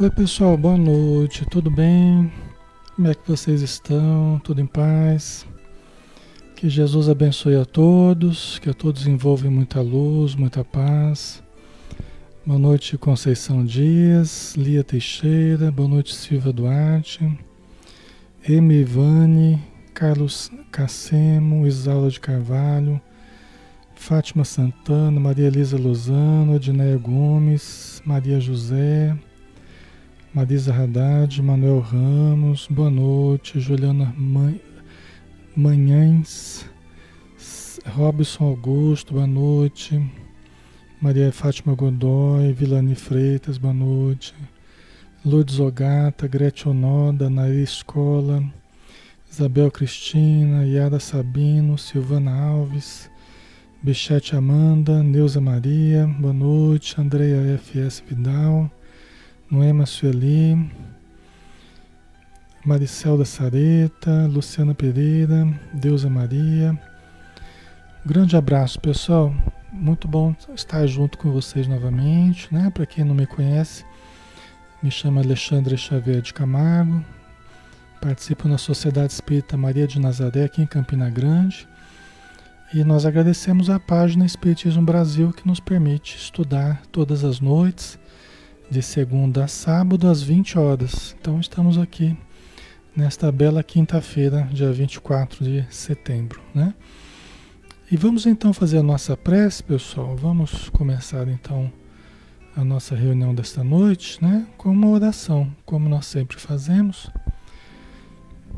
Oi pessoal, boa noite, tudo bem? Como é que vocês estão? Tudo em paz? Que Jesus abençoe a todos, que a todos envolva muita luz, muita paz. Boa noite, Conceição Dias, Lia Teixeira, boa noite, Silva Duarte, Emi Ivane, Carlos Cacemo, Isaura de Carvalho, Fátima Santana, Maria Elisa Lozano, Edneia Gomes, Maria José, Marisa Haddad, Manuel Ramos, boa noite, Juliana Manhães, Robson Augusto, boa noite, Maria Fátima Godoy, Vilani Freitas, boa noite, Lourdes Ogata, Gretchen Onoda, Nair Escola, Isabel Cristina, Yara Sabino, Silvana Alves, Bichete Amanda, Neuza Maria, boa noite, Andreia FS Vidal, Noema Sueli, Maricel da Sareta, Luciana Pereira, Deusa Maria. grande abraço, pessoal. Muito bom estar junto com vocês novamente, né? Para quem não me conhece, me chamo Alexandre Xavier de Camargo. Participo na Sociedade Espírita Maria de Nazaré aqui em Campina Grande e nós agradecemos a página Espiritismo Brasil que nos permite estudar todas as noites, de segunda a sábado, às 20 horas. Então estamos aqui nesta bela quinta-feira, dia 24 de setembro, né? E vamos então fazer a nossa prece, pessoal. Vamos começar então a nossa reunião desta noite, né? Com uma oração, como nós sempre fazemos,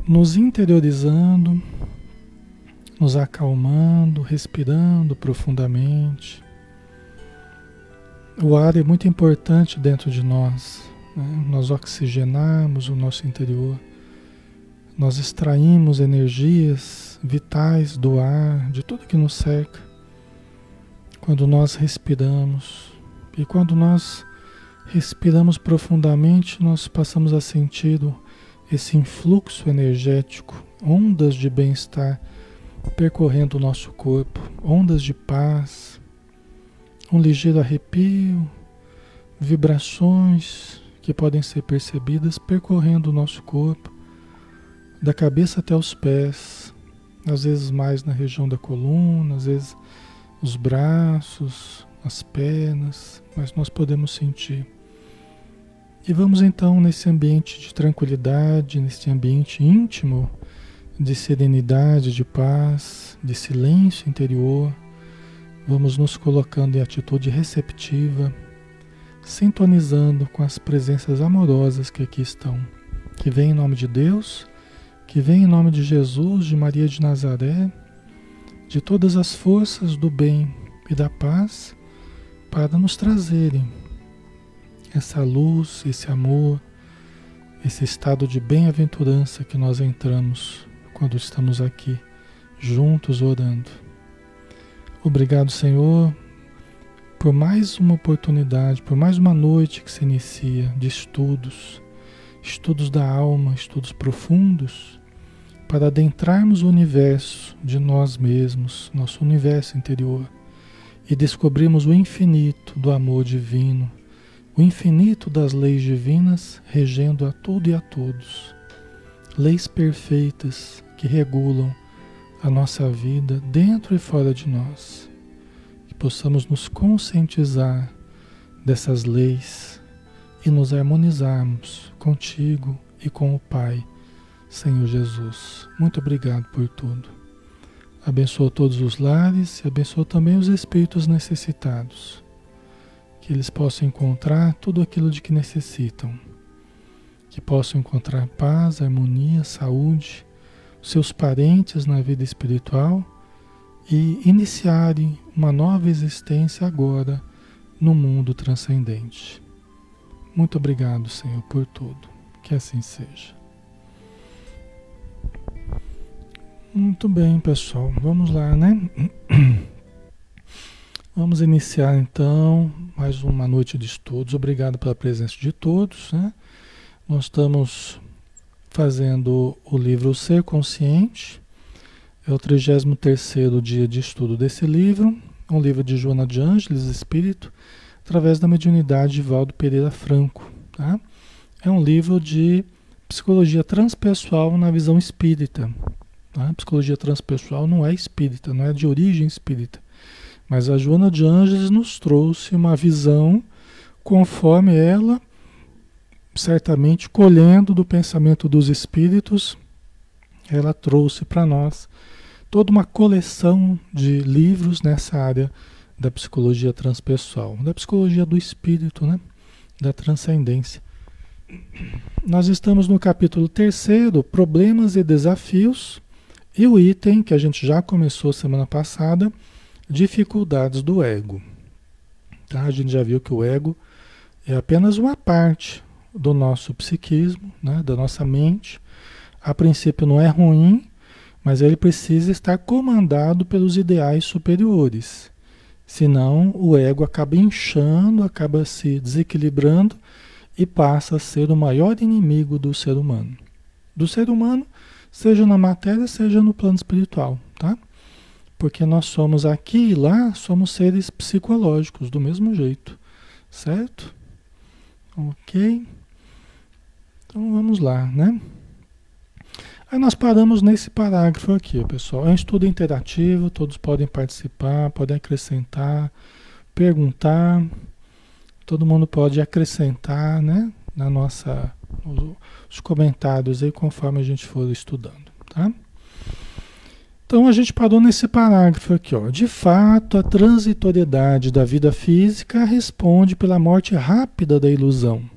nos interiorizando nos acalmando, respirando profundamente. O ar é muito importante dentro de nós. Né? Nós oxigenamos o nosso interior, nós extraímos energias vitais do ar, de tudo que nos cerca, quando nós respiramos. E quando nós respiramos profundamente, nós passamos a sentir esse influxo energético, ondas de bem-estar percorrendo o nosso corpo, ondas de paz, um ligeiro arrepio, vibrações que podem ser percebidas percorrendo o nosso corpo, da cabeça até os pés, às vezes mais na região da coluna, às vezes os braços, as pernas, mas nós podemos sentir. E vamos então nesse ambiente de tranquilidade, nesse ambiente íntimo, de serenidade, de paz, de silêncio interior, vamos nos colocando em atitude receptiva, sintonizando com as presenças amorosas que aqui estão, que vem em nome de Deus, que vem em nome de Jesus, de Maria de Nazaré, de todas as forças do bem e da paz, para nos trazerem essa luz, esse amor, esse estado de bem-aventurança que nós entramos quando estamos aqui juntos orando. Obrigado, Senhor, por mais uma oportunidade, por mais uma noite que se inicia de estudos, estudos da alma, estudos profundos, para adentrarmos o universo de nós mesmos, nosso universo interior, e descobrirmos o infinito do amor divino, o infinito das leis divinas regendo a tudo e a todos. Leis perfeitas que regulam a nossa vida dentro e fora de nós. Que possamos nos conscientizar dessas leis e nos harmonizarmos contigo e com o Pai, Senhor Jesus. Muito obrigado por tudo. Abençoa todos os lares e abençoa também os espíritos necessitados. Que eles possam encontrar tudo aquilo de que necessitam que possam encontrar paz, harmonia, saúde, seus parentes na vida espiritual e iniciarem uma nova existência agora no mundo transcendente. Muito obrigado, Senhor, por tudo. Que assim seja. Muito bem, pessoal. Vamos lá, né? Vamos iniciar então mais uma noite de estudos. Obrigado pela presença de todos, né? Nós estamos fazendo o livro Ser Consciente. É o 33º dia de estudo desse livro, um livro de Joana de Ângeles, Espírito, através da mediunidade de Valdo Pereira Franco. Tá? é um livro de psicologia transpessoal na visão espírita. Tá? Psicologia transpessoal não é espírita, não é de origem espírita. Mas a Joana de Anjos nos trouxe uma visão conforme ela, certamente colhendo do pensamento dos espíritos, ela trouxe para nós toda uma coleção de livros nessa área da psicologia transpessoal, da psicologia do espírito, né? da transcendência. Nós estamos no capítulo terceiro, problemas e desafios, e o item que a gente já começou semana passada, dificuldades do ego. Tá? A gente já viu que o ego é apenas uma parte do nosso psiquismo, né? da nossa mente. A princípio não é ruim, mas ele precisa estar comandado pelos ideais superiores. Senão o ego acaba inchando, acaba se desequilibrando e passa a ser o maior inimigo do ser humano. Do ser humano, seja na matéria, seja no plano espiritual, tá? Porque nós somos aqui e lá, somos seres psicológicos do mesmo jeito, certo? Ok? Então vamos lá, né? Aí nós paramos nesse parágrafo aqui, pessoal. É um estudo interativo, todos podem participar, podem acrescentar, perguntar. Todo mundo pode acrescentar, né? Na nossa, os, os comentários aí conforme a gente for estudando, tá? Então a gente parou nesse parágrafo aqui, ó. De fato, a transitoriedade da vida física responde pela morte rápida da ilusão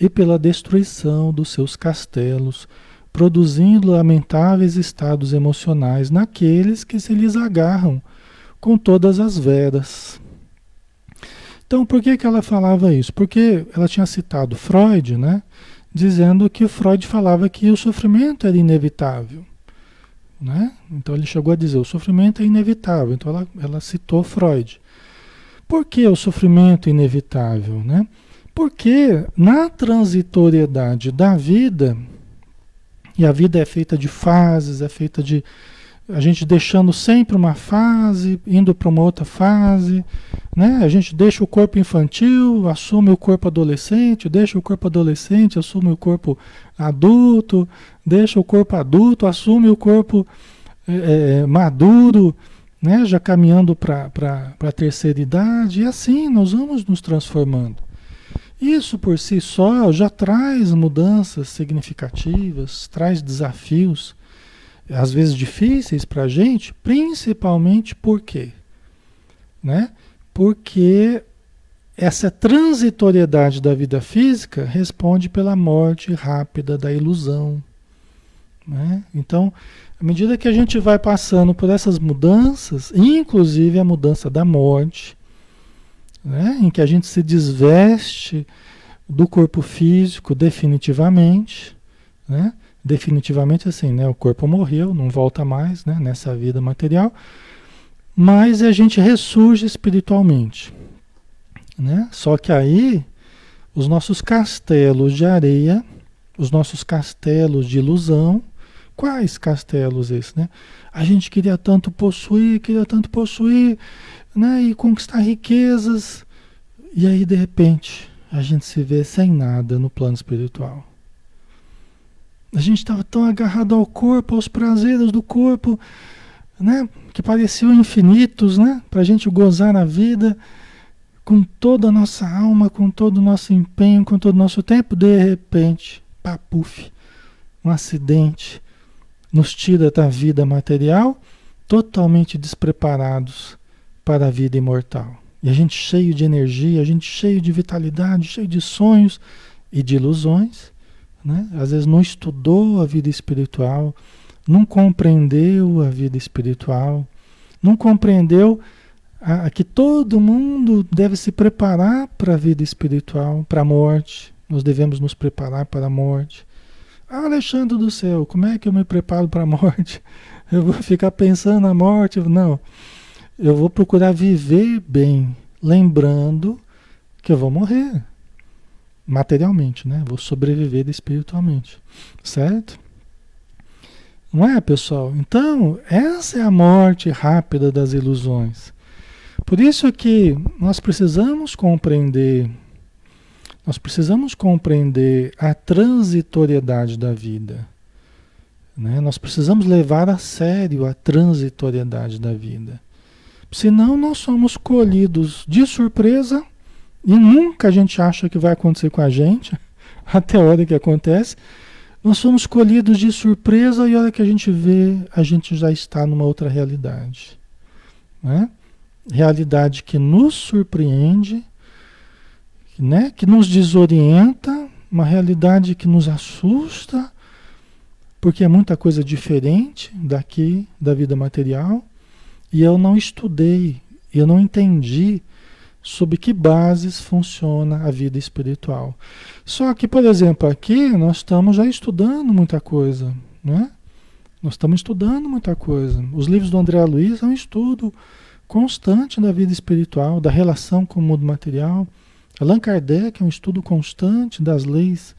e pela destruição dos seus castelos, produzindo lamentáveis estados emocionais naqueles que se lhes agarram com todas as veras. Então, por que, que ela falava isso? Porque ela tinha citado Freud, né? Dizendo que Freud falava que o sofrimento era inevitável. Né? Então ele chegou a dizer, o sofrimento é inevitável. Então ela, ela citou Freud. Por que o sofrimento é inevitável? Né? Porque na transitoriedade da vida, e a vida é feita de fases, é feita de a gente deixando sempre uma fase, indo para uma outra fase, né? A gente deixa o corpo infantil, assume o corpo adolescente, deixa o corpo adolescente, assume o corpo adulto, deixa o corpo adulto, assume o corpo é, maduro, né? Já caminhando para a terceira idade, e assim nós vamos nos transformando. Isso por si só já traz mudanças significativas, traz desafios às vezes difíceis para a gente, principalmente por quê? Né? Porque essa transitoriedade da vida física responde pela morte rápida da ilusão. Né? Então, à medida que a gente vai passando por essas mudanças, inclusive a mudança da morte, né? em que a gente se desveste do corpo físico definitivamente, né? definitivamente assim, né? O corpo morreu, não volta mais, né? Nessa vida material, mas a gente ressurge espiritualmente, né? Só que aí os nossos castelos de areia, os nossos castelos de ilusão, quais castelos esses, né? A gente queria tanto possuir, queria tanto possuir, né? E conquistar riquezas, e aí de repente a gente se vê sem nada no plano espiritual. A gente estava tão agarrado ao corpo, aos prazeres do corpo, né? Que pareciam infinitos, né? Para a gente gozar a vida com toda a nossa alma, com todo o nosso empenho, com todo o nosso tempo. De repente, papuf, um acidente nos tira da vida material, totalmente despreparados para a vida imortal. E a gente cheio de energia, a gente cheio de vitalidade, cheio de sonhos e de ilusões né? Às vezes não estudou a vida espiritual, não compreendeu a vida espiritual, não compreendeu a, a que todo mundo deve se preparar para a vida espiritual, para a morte. Nós devemos nos preparar para a morte. Ah, Alexandre do céu, como é que eu me preparo para a morte? Eu vou ficar pensando na morte? Não. Eu vou procurar viver bem, lembrando que eu vou morrer materialmente, né? Vou sobreviver espiritualmente, certo? Não é, pessoal? Então, essa é a morte rápida das ilusões. Por isso que nós precisamos compreender, Nós precisamos compreender a transitoriedade da vida. Né? Nós precisamos levar a sério a transitoriedade da vida. Senão, nós somos colhidos de surpresa e nunca a gente acha que vai acontecer com a gente, até a hora que acontece. Nós somos colhidos de surpresa e a hora que a gente vê, a gente já está numa outra realidade. Né? Realidade que nos surpreende, né? que nos desorienta, uma realidade que nos assusta, porque é muita coisa diferente daqui, da vida material, e eu não estudei, eu não entendi sob que bases funciona a vida espiritual. Só que, por exemplo, aqui nós estamos já estudando muita coisa, né? Nós estamos estudando muita coisa. Os livros do André Luiz são um estudo constante da vida espiritual, da relação com o mundo material. Allan Kardec é um estudo constante das leis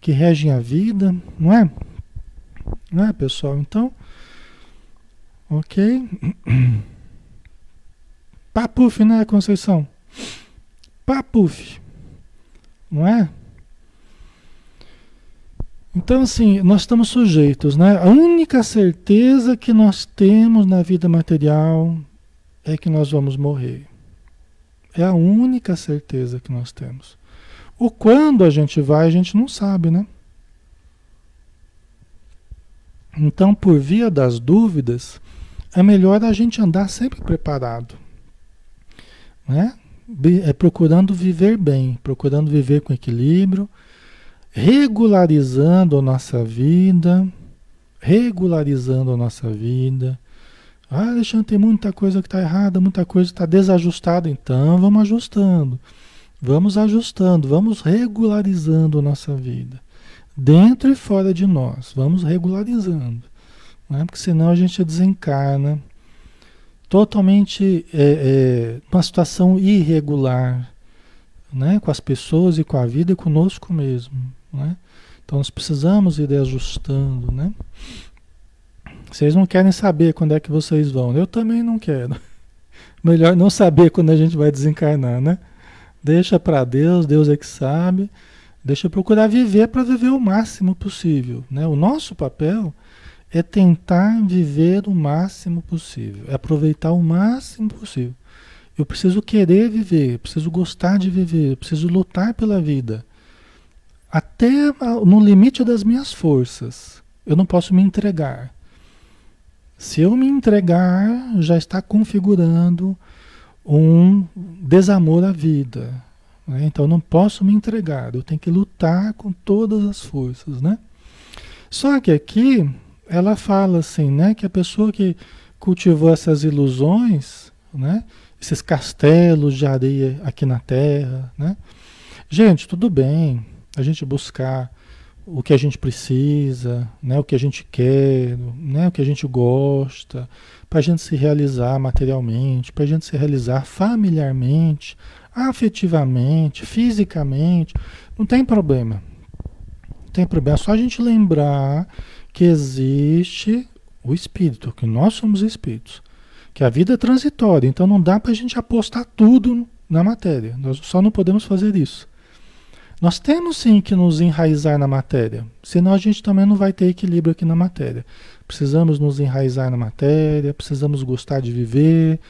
que regem a vida, não é? Não é, pessoal? Então, ok. Papuf, né, Conceição? Papuf. Não é? Então, assim, nós estamos sujeitos, né? A única certeza que nós temos na vida material é que nós vamos morrer. É a única certeza que nós temos. O quando a gente vai, a gente não sabe, né? Então, por via das dúvidas, é melhor a gente andar sempre preparado, né? É procurando viver bem, procurando viver com equilíbrio, regularizando a nossa vida, regularizando a nossa vida. Ah, Alexandre, tem muita coisa que está errada, muita coisa está desajustada. Então, vamos ajustando. Vamos ajustando, vamos regularizando a nossa vida. Dentro e fora de nós. Vamos regularizando. Né? Porque senão a gente desencarna totalmente é, é, uma situação irregular, né? com as pessoas e com a vida e conosco mesmo. Né? Então nós precisamos ir ajustando. Né? Vocês não querem saber quando é que vocês vão. Eu também não quero. Melhor não saber quando a gente vai desencarnar, né? Deixa para Deus, Deus é que sabe. Deixa eu procurar viver para viver o máximo possível. Né? O nosso papel é tentar viver o máximo possível, é aproveitar o máximo possível. Eu preciso querer viver, preciso gostar de viver, preciso lutar pela vida. Até no limite das minhas forças. Eu não posso me entregar. Se eu me entregar, já está configurando um desamor à vida. Né? Então eu não posso me entregar, eu tenho que lutar com todas as forças. Né? Só que aqui ela fala assim, né, que a pessoa que cultivou essas ilusões, né, esses castelos de areia aqui na Terra, né? Gente, tudo bem, a gente buscar o que a gente precisa, né, o que a gente quer, né, o que a gente gosta, para a gente se realizar materialmente, para a gente se realizar familiarmente, afetivamente, fisicamente, não tem problema. Não tem problema, é só a gente lembrar que existe o espírito, que nós somos espíritos, que a vida é transitória, então não dá para a gente apostar tudo na matéria, nós só não podemos fazer isso. Nós temos sim que nos enraizar na matéria, senão a gente também não vai ter equilíbrio aqui na matéria. Precisamos nos enraizar na matéria, precisamos gostar de viver,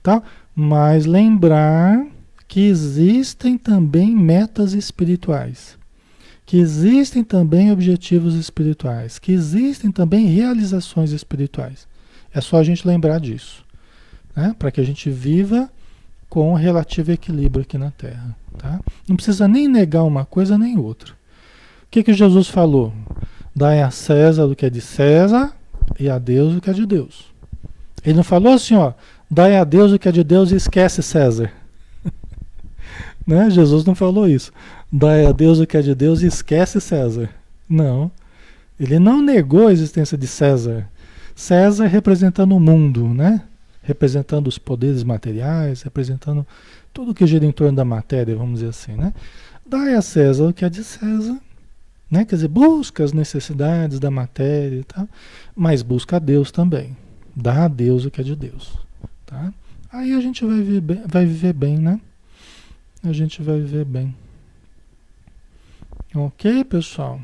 tá? mas lembrar que existem também metas espirituais que existem também objetivos espirituais, que existem também realizações espirituais. É só a gente lembrar disso, né? para que a gente viva com relativo equilíbrio aqui na Terra. Tá? Não precisa nem negar uma coisa nem outra. O que, que Jesus falou? Dai a César o que é de César e a Deus o que é de Deus. Ele não falou assim, ó, dai a Deus o que é de Deus e esquece César. Né? Jesus não falou isso dá a Deus o que é de Deus e esquece César. Não. Ele não negou a existência de César. César representando o mundo, né? Representando os poderes materiais, representando tudo que gira em torno da matéria, vamos dizer assim, né? Dai a César o que é de César, né? Quer dizer, busca as necessidades da matéria e tal, mas busca a Deus também. Dá a Deus o que é de Deus, tá? Aí a gente vai viver bem, vai viver bem né? A gente vai viver bem. Ok, pessoal?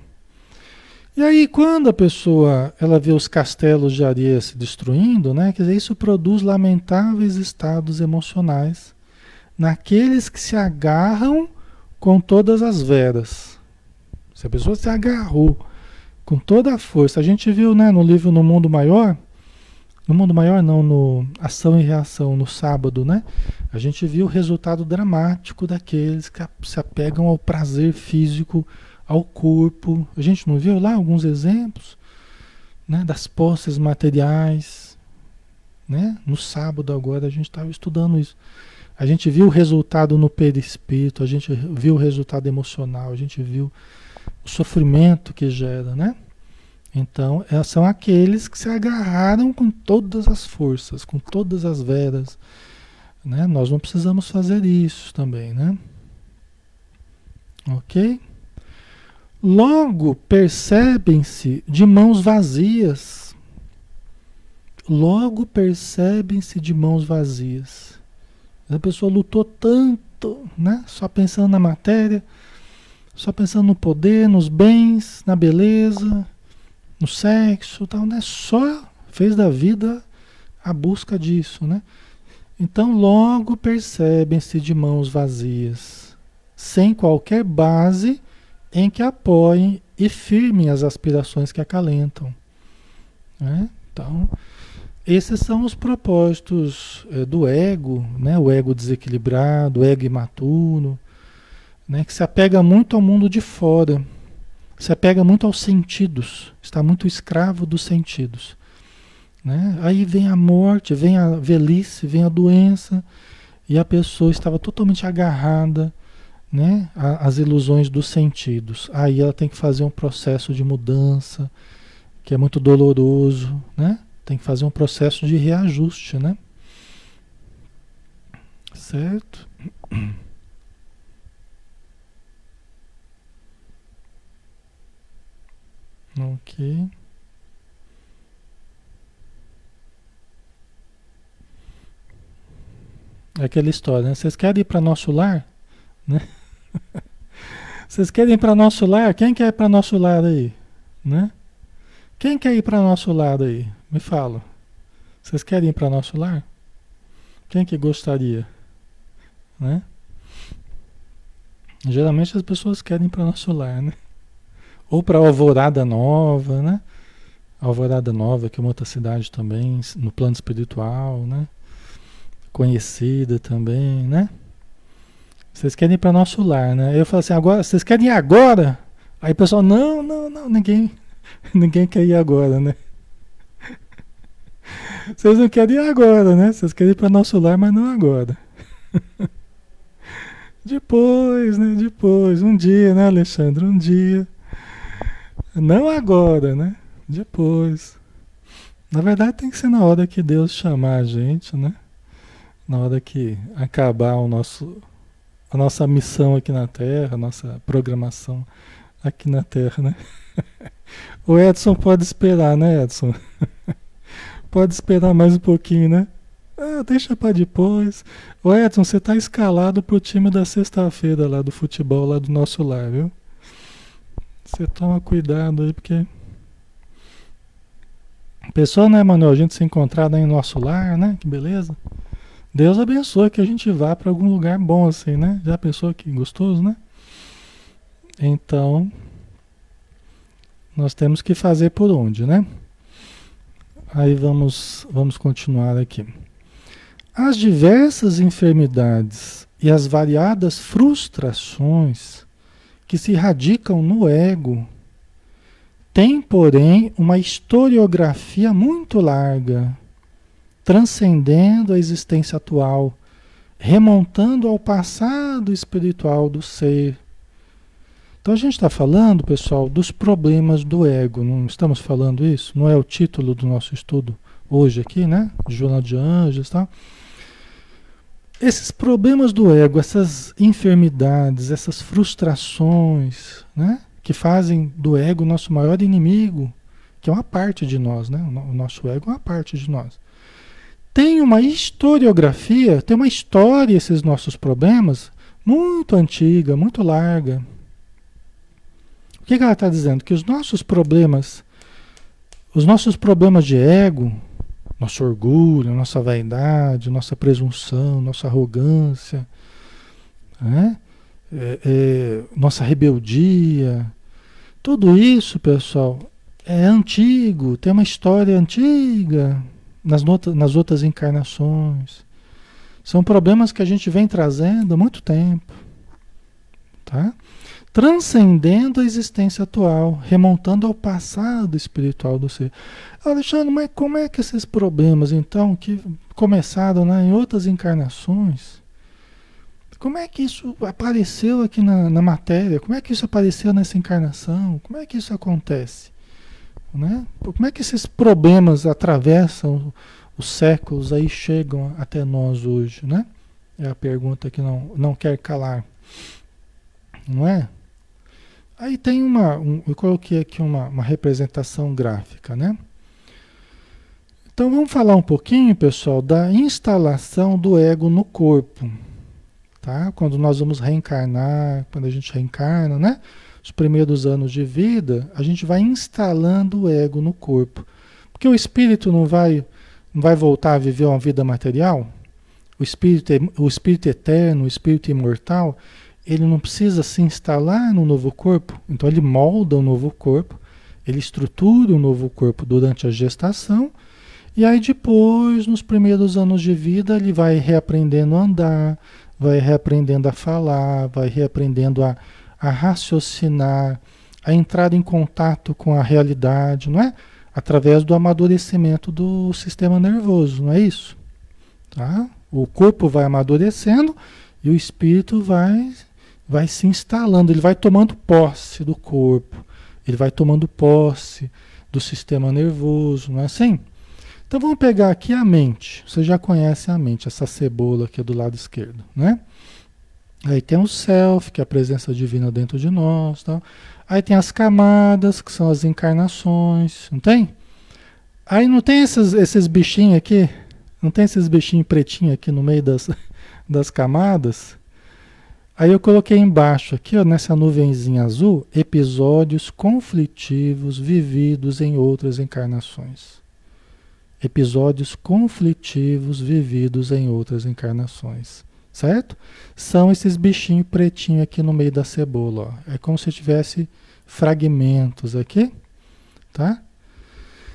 E aí, quando a pessoa ela vê os castelos de areia se destruindo, né? Quer dizer, isso produz lamentáveis estados emocionais naqueles que se agarram com todas as veras. Se a pessoa se agarrou com toda a força, a gente viu, né, no livro No Mundo Maior, no Mundo Maior não, no Ação e Reação, no sábado, né? A gente viu o resultado dramático daqueles que se apegam ao prazer físico, ao corpo. A gente não viu lá alguns exemplos, né, das posses materiais, né? No sábado agora a gente estava estudando isso. A gente viu o resultado no perispírito, a gente viu o resultado emocional, a gente viu o sofrimento que gera, né? Então, é, são aqueles que se agarraram com todas as forças, com todas as veras. Né? Nós não precisamos fazer isso também, né? Ok? Logo percebem-se de mãos vazias. Logo percebem-se de mãos vazias. A pessoa lutou tanto, né? Só pensando na matéria, só pensando no poder, nos bens, na beleza, no sexo, tal, né? Só fez da vida a busca disso, né? Então logo percebem-se de mãos vazias, sem qualquer base em que apoiem e firmem as aspirações que acalentam. Né? Então, esses são os propósitos é, do ego, né? o ego desequilibrado, o ego imaturo, né? que se apega muito ao mundo de fora se apega muito aos sentidos, está muito escravo dos sentidos. Né? Aí vem a morte, vem a velhice, vem a doença, e a pessoa estava totalmente agarrada né, às ilusões dos sentidos. Aí ela tem que fazer um processo de mudança, que é muito doloroso, né? Tem que fazer um processo de reajuste, né? Certo? Ok. É aquela história, né? Vocês querem ir para nosso lar? Né? Vocês querem ir para nosso lar? Quem quer ir para nosso lar aí? Né? Quem quer ir para nosso lar aí? Me fala. Vocês querem ir para nosso lar? Quem que gostaria? Né? Geralmente as pessoas querem ir para nosso lar, né? Ou para Alvorada Nova, né? Alvorada Nova, que é uma outra cidade também, no plano espiritual, né? Conhecida também, né? Vocês querem ir para nosso lar, né? Eu falo assim, agora, vocês querem ir agora? Aí o pessoal, não, não, não, ninguém, ninguém quer ir agora, né? Vocês não querem ir agora, né? Vocês querem ir para nosso lar, mas não agora. Depois, né? Depois, um dia, né, Alexandre? Um dia. Não agora, né? Depois. Na verdade tem que ser na hora que Deus chamar a gente, né? Na hora que acabar o nosso, a nossa missão aqui na Terra, a nossa programação aqui na Terra, né? O Edson pode esperar, né, Edson? Pode esperar mais um pouquinho, né? Ah, deixa para depois. O Edson, você tá escalado pro time da sexta-feira lá do futebol, lá do nosso lar, viu? Você toma cuidado aí, porque. Pessoa, né, Manuel? A gente se encontrar em nosso lar, né? Que beleza. Deus abençoe que a gente vá para algum lugar bom assim, né? Já pensou que gostoso, né? Então, nós temos que fazer por onde, né? Aí vamos, vamos continuar aqui. As diversas enfermidades e as variadas frustrações que se radicam no ego, tem, porém, uma historiografia muito larga, transcendendo a existência atual, remontando ao passado espiritual do ser. Então a gente está falando, pessoal, dos problemas do ego. Não estamos falando isso? Não é o título do nosso estudo hoje aqui, né? Jornal de Anjos, tá? Esses problemas do ego, essas enfermidades, essas frustrações, né? Que fazem do ego nosso maior inimigo, que é uma parte de nós, né? O nosso ego é uma parte de nós. Tem uma historiografia, tem uma história esses nossos problemas muito antiga, muito larga. O que, que ela está dizendo? Que os nossos problemas, os nossos problemas de ego, nosso orgulho, nossa vaidade, nossa presunção, nossa arrogância, né? É, é, nossa rebeldia, tudo isso, pessoal, é antigo, tem uma história antiga nas, notas, nas outras encarnações. São problemas que a gente vem trazendo há muito tempo, tá? Transcendendo a existência atual, remontando ao passado espiritual do ser. Alexandre, mas como é que esses problemas, então, que começaram né, em outras encarnações, como é que isso apareceu aqui na, na, matéria? Como é que isso apareceu nessa encarnação? Como é que isso acontece? Né? Como é que esses problemas atravessam os séculos aí chegam até nós hoje, né? É a pergunta que não, não quer calar. Não é? Aí tem uma, um, eu coloquei aqui uma, uma representação gráfica, né? Então vamos falar um pouquinho, pessoal, da instalação do ego no corpo tá? Quando nós vamos reencarnar, quando a gente reencarna, né? Os primeiros anos de vida, a gente vai instalando o ego no corpo. Porque o espírito não vai, não vai voltar a viver uma vida material. O espírito, o espírito eterno, o espírito imortal, ele não precisa se instalar no novo corpo. Então ele molda o novo corpo, ele estrutura o novo corpo durante a gestação. E aí depois, nos primeiros anos de vida, ele vai reaprendendo a andar, vai reaprendendo a falar, vai reaprendendo a, a raciocinar, a entrar em contato com a realidade, não é? Através do amadurecimento do sistema nervoso, não é isso? Tá? O corpo vai amadurecendo e o espírito vai, vai se instalando, ele vai tomando posse do corpo, ele vai tomando posse do sistema nervoso, não é assim? Então vamos pegar aqui a mente. Você já conhece a mente, essa cebola aqui do lado esquerdo, né? Aí tem o self, que é a presença divina dentro de nós, tal. Aí tem as camadas, que são as encarnações, não tem? Aí não tem esses, esses bichinhos aqui? Não tem esses bichinhos pretinhos aqui no meio das, das camadas? Aí eu coloquei embaixo aqui, ó, nessa nuvenzinha azul, episódios conflitivos vividos em outras encarnações episódios conflitivos vividos em outras encarnações, certo? São esses bichinhos pretinhos aqui no meio da cebola, ó. É como se tivesse fragmentos aqui, tá?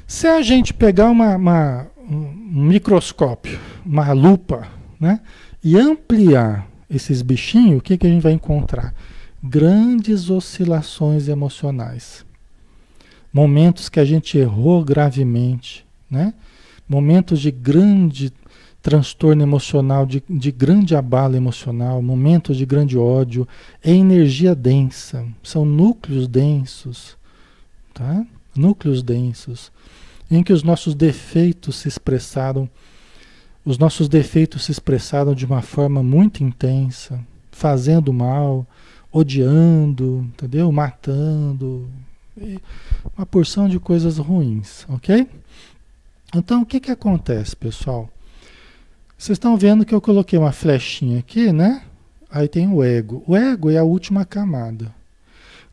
Se a gente pegar uma, uma, um microscópio, uma lupa, né, e ampliar esses bichinhos, o que, que a gente vai encontrar? Grandes oscilações emocionais. Momentos que a gente errou gravemente, né? momentos de grande transtorno emocional, de, de grande abalo emocional, momentos de grande ódio, é energia densa, são núcleos densos, tá? Núcleos densos, em que os nossos defeitos se expressaram, os nossos defeitos se expressaram de uma forma muito intensa, fazendo mal, odiando, entendeu? Matando, uma porção de coisas ruins, ok? Então, o que, que acontece, pessoal? Vocês estão vendo que eu coloquei uma flechinha aqui, né? Aí tem o ego. O ego é a última camada.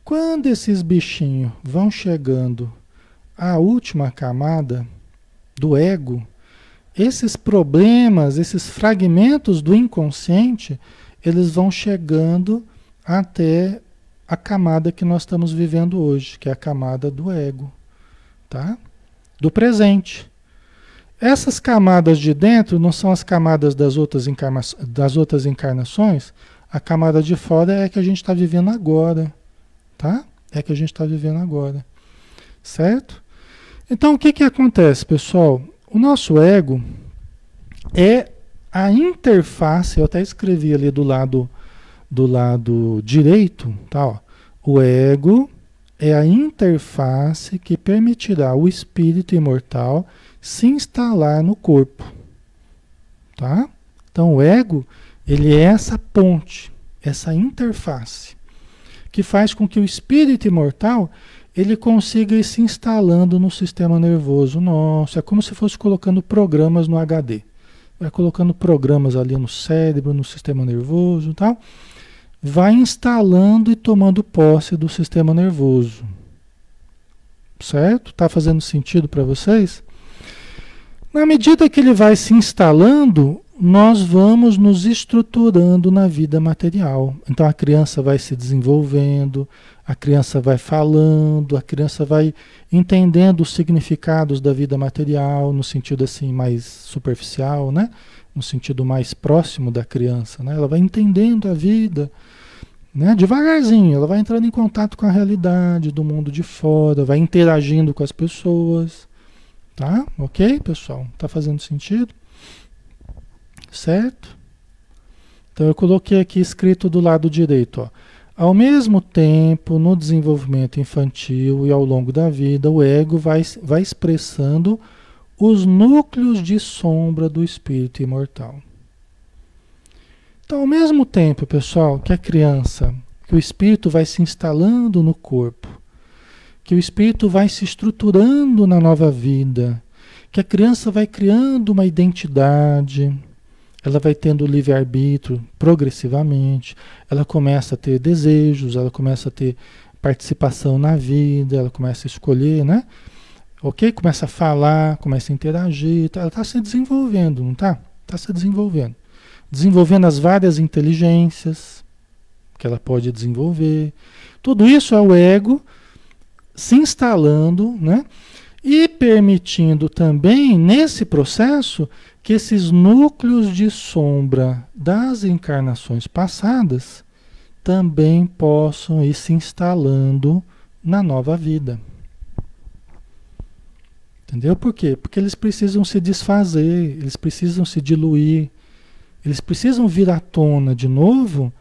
Quando esses bichinhos vão chegando à última camada do ego, esses problemas, esses fragmentos do inconsciente, eles vão chegando até a camada que nós estamos vivendo hoje, que é a camada do ego, tá? Do presente. Essas camadas de dentro não são as camadas das outras, encarna das outras encarnações. A camada de fora é a que a gente está vivendo agora. Tá? É a que a gente está vivendo agora. Certo? Então o que, que acontece, pessoal? O nosso ego é a interface, eu até escrevi ali do lado do lado direito, tá? Ó. O ego é a interface que permitirá o espírito imortal se instalar no corpo. Tá? Então o ego, ele é essa ponte, essa interface que faz com que o espírito imortal ele consiga ir se instalando no sistema nervoso nosso. É como se fosse colocando programas no HD. Vai colocando programas ali no cérebro, no sistema nervoso e tal. vai instalando e tomando posse do sistema nervoso. Certo? Tá fazendo sentido para vocês? Na medida que ele vai se instalando, nós vamos nos estruturando na vida material. Então a criança vai se desenvolvendo, a criança vai falando, a criança vai entendendo os significados da vida material no sentido assim mais superficial, né? No sentido mais próximo da criança, né? Ela vai entendendo a vida, né? Devagarzinho, ela vai entrando em contato com a realidade do mundo de fora, vai interagindo com as pessoas, tá? OK, pessoal? Tá fazendo sentido? Certo? Então eu coloquei aqui escrito do lado direito, ó. Ao mesmo tempo, no desenvolvimento infantil e ao longo da vida, o ego vai, vai expressando os núcleos de sombra do espírito imortal. Então, ao mesmo tempo, pessoal, que a criança, que o espírito vai se instalando no corpo, que o espírito vai se estruturando na nova vida, que a criança vai criando uma identidade, ela vai tendo livre-arbítrio progressivamente, ela começa a ter desejos, ela começa a ter participação na vida, ela começa a escolher, né? Ok? Começa a falar, começa a interagir, tá, ela está se desenvolvendo, não está? Está se desenvolvendo. Desenvolvendo as várias inteligências que ela pode desenvolver. Tudo isso é o ego se instalando, né? E permitindo também, nesse processo, que esses núcleos de sombra das encarnações passadas também possam ir se instalando na nova vida. Entendeu? Por quê? Porque eles precisam se desfazer, eles precisam se diluir, eles precisam vir à tona de novo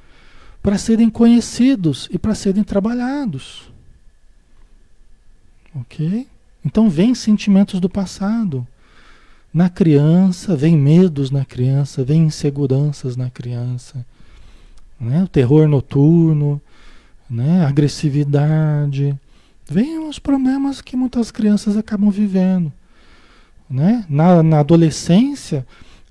para serem conhecidos e para serem trabalhados. Ok? Então vem sentimentos do passado. Na criança, vem medos na criança, vem inseguranças na criança. Né? O terror noturno, né? agressividade. Vem os problemas que muitas crianças acabam vivendo. Né? Na, na adolescência,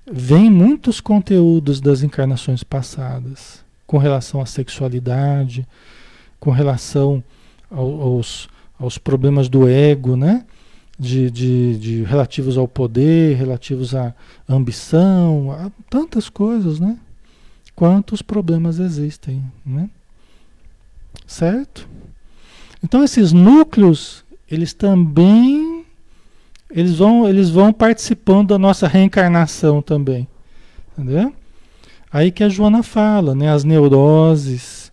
vem muitos conteúdos das encarnações passadas com relação à sexualidade, com relação aos, aos problemas do ego, né? De, de, de, relativos ao poder, relativos à ambição, a tantas coisas, né? Quantos problemas existem, né? Certo? Então esses núcleos, eles também eles vão, eles vão participando da nossa reencarnação também. Entendeu? Aí que a Joana fala, né? As neuroses,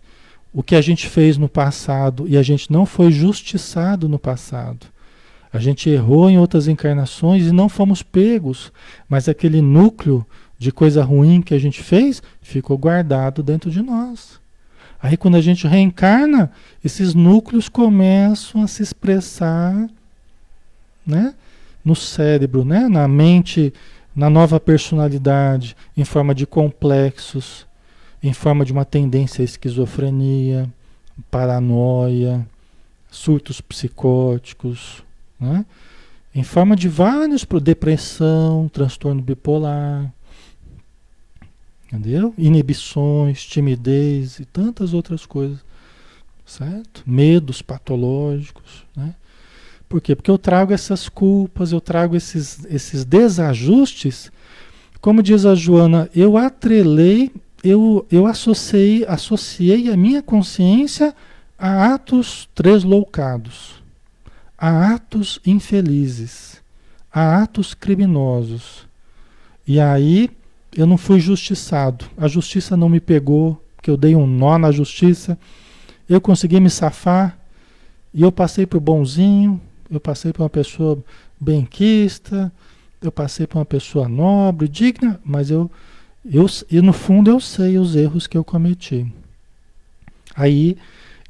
o que a gente fez no passado e a gente não foi justiçado no passado. A gente errou em outras encarnações e não fomos pegos, mas aquele núcleo de coisa ruim que a gente fez ficou guardado dentro de nós. Aí quando a gente reencarna, esses núcleos começam a se expressar, né, no cérebro, né, na mente, na nova personalidade, em forma de complexos, em forma de uma tendência à esquizofrenia, paranoia, surtos psicóticos, né? Em forma de vários, depressão, transtorno bipolar, entendeu? Inibições, timidez e tantas outras coisas, certo? Medos patológicos, né? Por quê? Porque eu trago essas culpas, eu trago esses, esses desajustes. Como diz a Joana, eu atrelei, eu, eu associei, associei a minha consciência a atos tresloucados a atos infelizes, a atos criminosos. E aí eu não fui justiçado. A justiça não me pegou, que eu dei um nó na justiça. Eu consegui me safar e eu passei por bonzinho, eu passei por uma pessoa benquista, eu passei por uma pessoa nobre, digna, mas eu, eu e no fundo eu sei os erros que eu cometi. Aí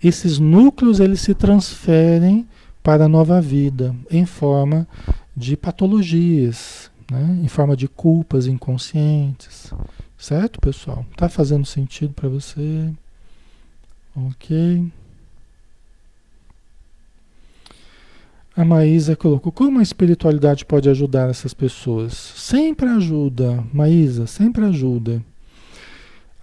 esses núcleos eles se transferem para a nova vida, em forma de patologias, né? em forma de culpas inconscientes. Certo, pessoal? Tá fazendo sentido para você? Ok. A Maísa colocou: como a espiritualidade pode ajudar essas pessoas? Sempre ajuda, Maísa, sempre ajuda.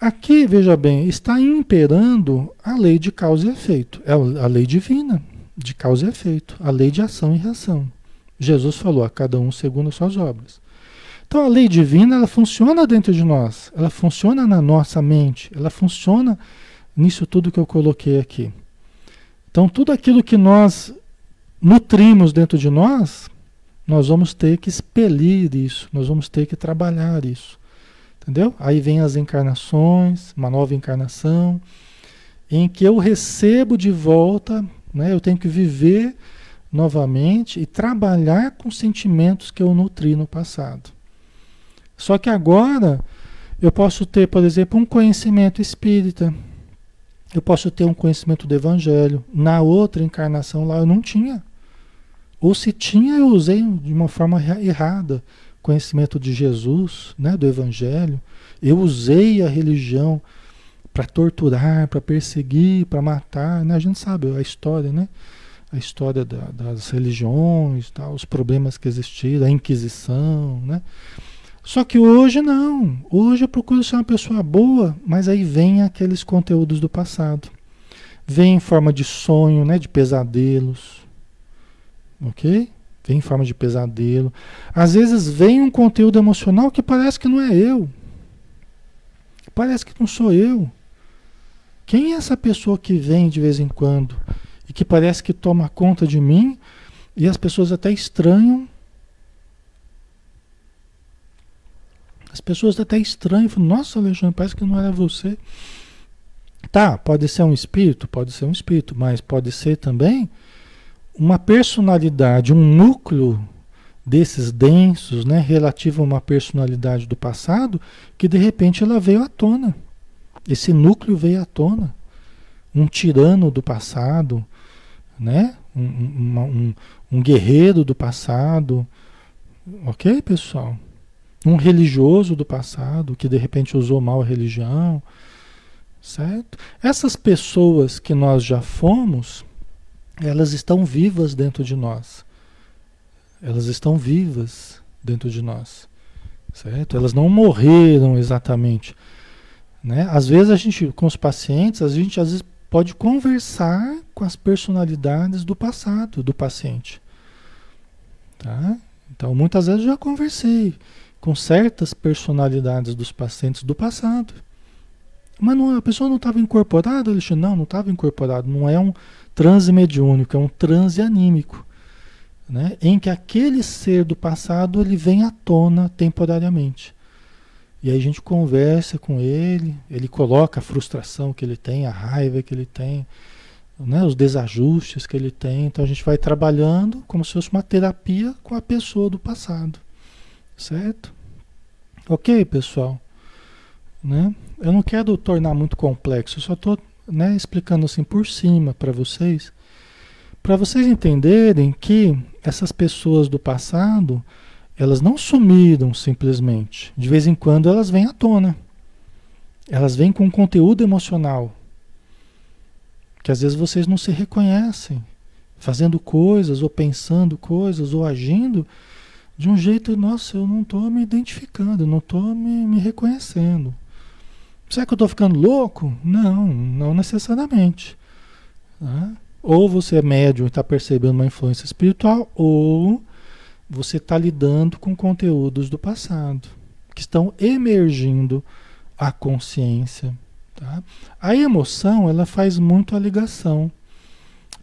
Aqui, veja bem, está imperando a lei de causa e efeito. É a lei divina de causa e efeito, a lei de ação e reação. Jesus falou a cada um segundo as suas obras. Então a lei divina ela funciona dentro de nós, ela funciona na nossa mente, ela funciona nisso tudo que eu coloquei aqui. Então tudo aquilo que nós nutrimos dentro de nós, nós vamos ter que expelir isso, nós vamos ter que trabalhar isso. Entendeu? Aí vem as encarnações, uma nova encarnação, em que eu recebo de volta, né? eu tenho que viver novamente e trabalhar com sentimentos que eu nutri no passado. Só que agora eu posso ter, por exemplo, um conhecimento espírita. Eu posso ter um conhecimento do evangelho. Na outra encarnação lá eu não tinha. Ou se tinha, eu usei de uma forma errada. Conhecimento de Jesus, né, do evangelho. Eu usei a religião para torturar, para perseguir, para matar. Né? A gente sabe a história, né? A história da, das religiões, tá? os problemas que existiram, a Inquisição, né? Só que hoje não. Hoje eu procuro ser uma pessoa boa, mas aí vem aqueles conteúdos do passado. Vem em forma de sonho, né, de pesadelos. OK? Vem em forma de pesadelo. Às vezes vem um conteúdo emocional que parece que não é eu. Parece que não sou eu. Quem é essa pessoa que vem de vez em quando e que parece que toma conta de mim e as pessoas até estranham As pessoas até estranham, falam, nossa Alexandre, parece que não era você. Tá, pode ser um espírito, pode ser um espírito, mas pode ser também uma personalidade, um núcleo desses densos, né, relativo a uma personalidade do passado, que de repente ela veio à tona. Esse núcleo veio à tona. Um tirano do passado, né? um, um, um, um guerreiro do passado. Ok, pessoal? um religioso do passado que de repente usou mal a religião, certo? Essas pessoas que nós já fomos, elas estão vivas dentro de nós. Elas estão vivas dentro de nós, certo? Elas não morreram exatamente, né? Às vezes a gente com os pacientes, a gente às vezes pode conversar com as personalidades do passado do paciente, tá? Então muitas vezes eu já conversei com certas personalidades dos pacientes do passado. Mas não, a pessoa não estava incorporada, Alexandre? Não, não estava incorporado. Não é um transe mediúnico, é um transe anímico. Né? Em que aquele ser do passado ele vem à tona temporariamente. E aí a gente conversa com ele, ele coloca a frustração que ele tem, a raiva que ele tem, né? os desajustes que ele tem. Então a gente vai trabalhando como se fosse uma terapia com a pessoa do passado. Certo? Ok, pessoal? Né? Eu não quero tornar muito complexo, eu só estou né, explicando assim por cima para vocês, para vocês entenderem que essas pessoas do passado, elas não sumiram simplesmente. De vez em quando elas vêm à tona. Elas vêm com conteúdo emocional. Que às vezes vocês não se reconhecem. Fazendo coisas, ou pensando coisas, ou agindo de um jeito, nossa, eu não estou me identificando, não estou me, me reconhecendo. Será que eu estou ficando louco? Não, não necessariamente. Né? Ou você é médium e está percebendo uma influência espiritual, ou você está lidando com conteúdos do passado, que estão emergindo à consciência. Tá? A emoção, ela faz muito a ligação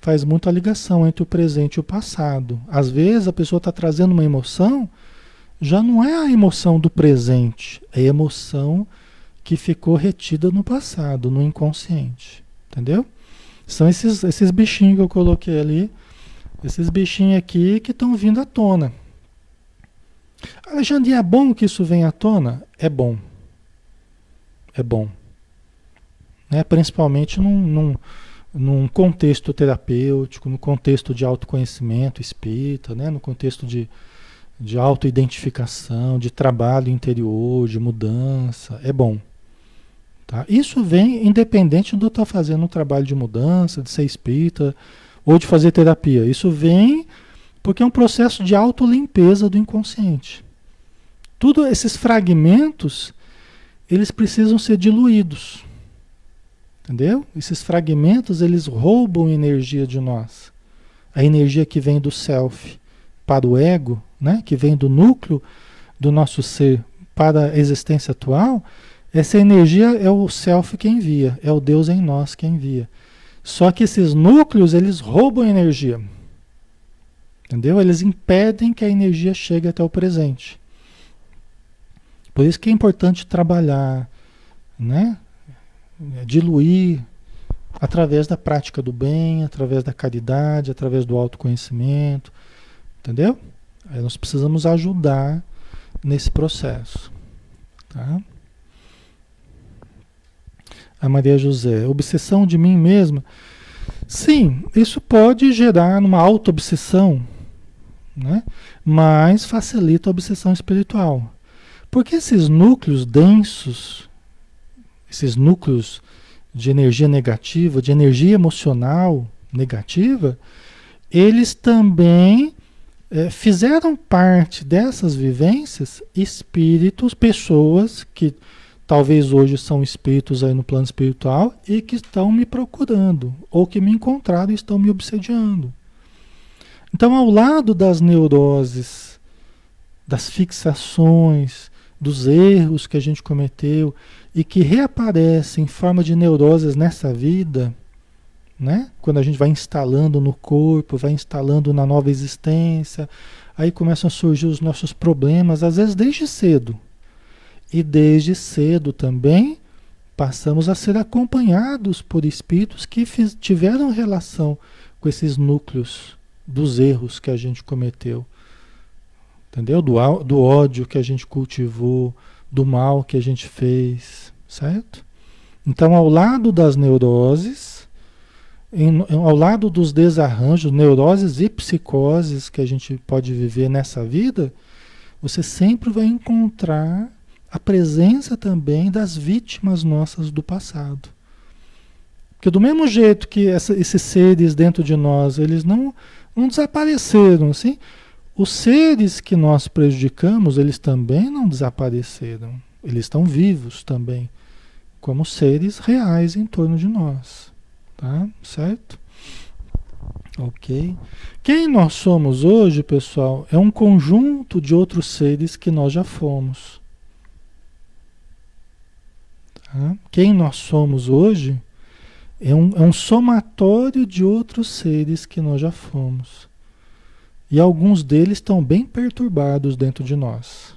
faz muito a ligação entre o presente e o passado. Às vezes a pessoa está trazendo uma emoção, já não é a emoção do presente, é a emoção que ficou retida no passado, no inconsciente. Entendeu? São esses, esses bichinhos que eu coloquei ali, esses bichinhos aqui que estão vindo à tona. Alexandre, é bom que isso venha à tona? É bom. É bom. Né? Principalmente num, num num contexto terapêutico, no contexto de autoconhecimento espírita, né? no contexto de, de autoidentificação, de trabalho interior, de mudança, é bom. Tá? Isso vem independente do estar tá fazendo um trabalho de mudança, de ser espírita ou de fazer terapia. Isso vem porque é um processo de autolimpeza do inconsciente. Tudo esses fragmentos eles precisam ser diluídos. Entendeu? Esses fragmentos, eles roubam energia de nós. A energia que vem do self para o ego, né? que vem do núcleo do nosso ser para a existência atual, essa energia é o self que envia, é o Deus em nós que envia. Só que esses núcleos, eles roubam energia. Entendeu? Eles impedem que a energia chegue até o presente. Por isso que é importante trabalhar, né? Diluir através da prática do bem, através da caridade, através do autoconhecimento, entendeu? Aí nós precisamos ajudar nesse processo, tá? A Maria José, obsessão de mim mesma. Sim, isso pode gerar uma auto-obsessão, né? mas facilita a obsessão espiritual. Porque esses núcleos densos, esses núcleos de energia negativa, de energia emocional negativa, eles também é, fizeram parte dessas vivências espíritos, pessoas que talvez hoje são espíritos aí no plano espiritual e que estão me procurando, ou que me encontraram e estão me obsediando. Então, ao lado das neuroses, das fixações, dos erros que a gente cometeu e que reaparecem em forma de neuroses nessa vida, né? Quando a gente vai instalando no corpo, vai instalando na nova existência, aí começam a surgir os nossos problemas, às vezes desde cedo, e desde cedo também passamos a ser acompanhados por espíritos que fiz, tiveram relação com esses núcleos dos erros que a gente cometeu. Entendeu? Do, do ódio que a gente cultivou, do mal que a gente fez, certo? Então, ao lado das neuroses, em, ao lado dos desarranjos, neuroses e psicoses que a gente pode viver nessa vida, você sempre vai encontrar a presença também das vítimas nossas do passado. Porque do mesmo jeito que essa, esses seres dentro de nós, eles não, não desapareceram, assim, os seres que nós prejudicamos, eles também não desapareceram. Eles estão vivos também, como seres reais em torno de nós. Tá? Certo? Ok. Quem nós somos hoje, pessoal, é um conjunto de outros seres que nós já fomos. Quem nós somos hoje é um, é um somatório de outros seres que nós já fomos. E alguns deles estão bem perturbados dentro de nós.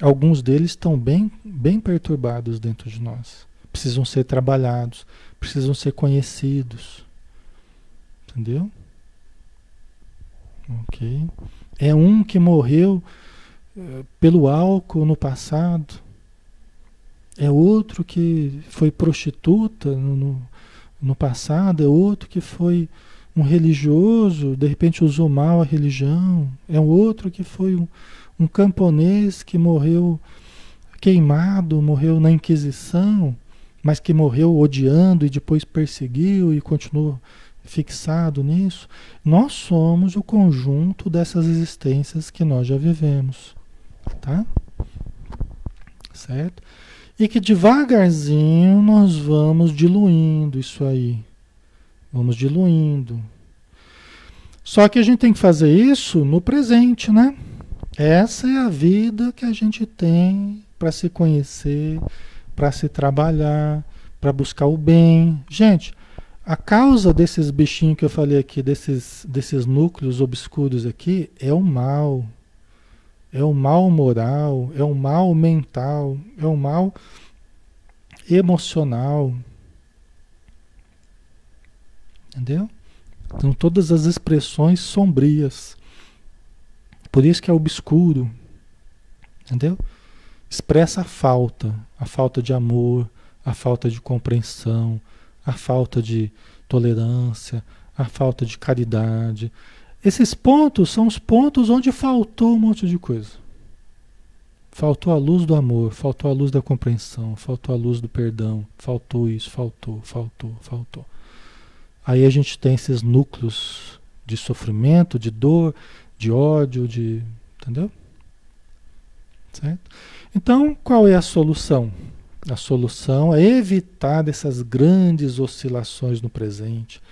Alguns deles estão bem, bem perturbados dentro de nós. Precisam ser trabalhados, precisam ser conhecidos. Entendeu? Ok. É um que morreu uh, pelo álcool no passado é outro que foi prostituta no, no, no passado, é outro que foi um religioso, de repente usou mal a religião, é um outro que foi um, um camponês que morreu queimado, morreu na Inquisição, mas que morreu odiando e depois perseguiu e continuou fixado nisso. Nós somos o conjunto dessas existências que nós já vivemos, tá? Certo? E que devagarzinho nós vamos diluindo isso aí. Vamos diluindo. Só que a gente tem que fazer isso no presente, né? Essa é a vida que a gente tem para se conhecer, para se trabalhar, para buscar o bem. Gente, a causa desses bichinhos que eu falei aqui, desses, desses núcleos obscuros aqui, é o mal é o mal moral, é o mal mental, é o mal emocional. Entendeu? Então todas as expressões sombrias. Por isso que é obscuro. Entendeu? Expressa a falta, a falta de amor, a falta de compreensão, a falta de tolerância, a falta de caridade, esses pontos são os pontos onde faltou um monte de coisa. Faltou a luz do amor, faltou a luz da compreensão, faltou a luz do perdão, faltou isso, faltou, faltou, faltou. Aí a gente tem esses núcleos de sofrimento, de dor, de ódio, de. Entendeu? Certo? Então, qual é a solução? A solução é evitar essas grandes oscilações no presente,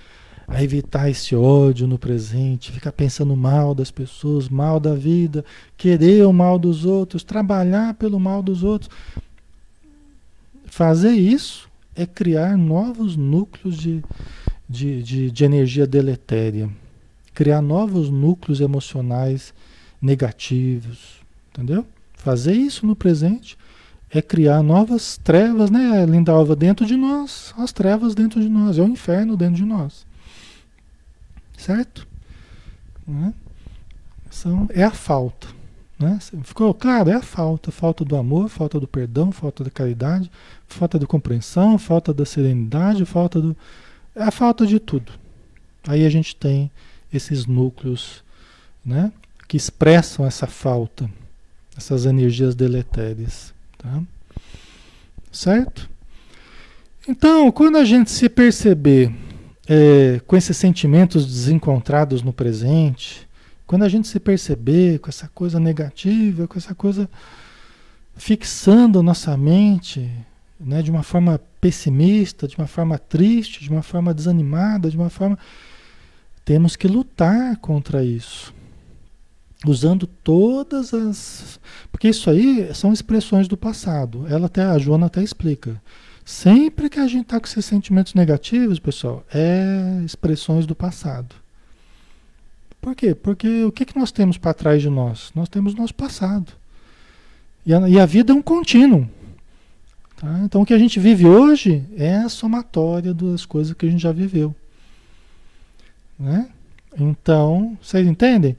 a evitar esse ódio no presente, ficar pensando mal das pessoas, mal da vida, querer o mal dos outros, trabalhar pelo mal dos outros. Fazer isso é criar novos núcleos de, de, de, de energia deletéria, criar novos núcleos emocionais negativos, entendeu? Fazer isso no presente é criar novas trevas, né, Lindalva, dentro de nós, as trevas dentro de nós, é o inferno dentro de nós. Certo? Né? São, é a falta. Né? Ficou claro? É a falta. Falta do amor, falta do perdão, falta da caridade, falta da compreensão, falta da serenidade, falta do. É a falta de tudo. Aí a gente tem esses núcleos né, que expressam essa falta, essas energias deletérias. Tá? Certo? Então, quando a gente se perceber é, com esses sentimentos desencontrados no presente, quando a gente se perceber com essa coisa negativa, com essa coisa fixando nossa mente né, de uma forma pessimista, de uma forma triste, de uma forma desanimada, de uma forma. Temos que lutar contra isso. Usando todas as. Porque isso aí são expressões do passado. Ela até, a Joana até explica. Sempre que a gente está com esses sentimentos negativos, pessoal, é expressões do passado. Por quê? Porque o que, que nós temos para trás de nós? Nós temos nosso passado. E a, e a vida é um contínuo. Tá? Então o que a gente vive hoje é a somatória das coisas que a gente já viveu. Né? Então, vocês entendem?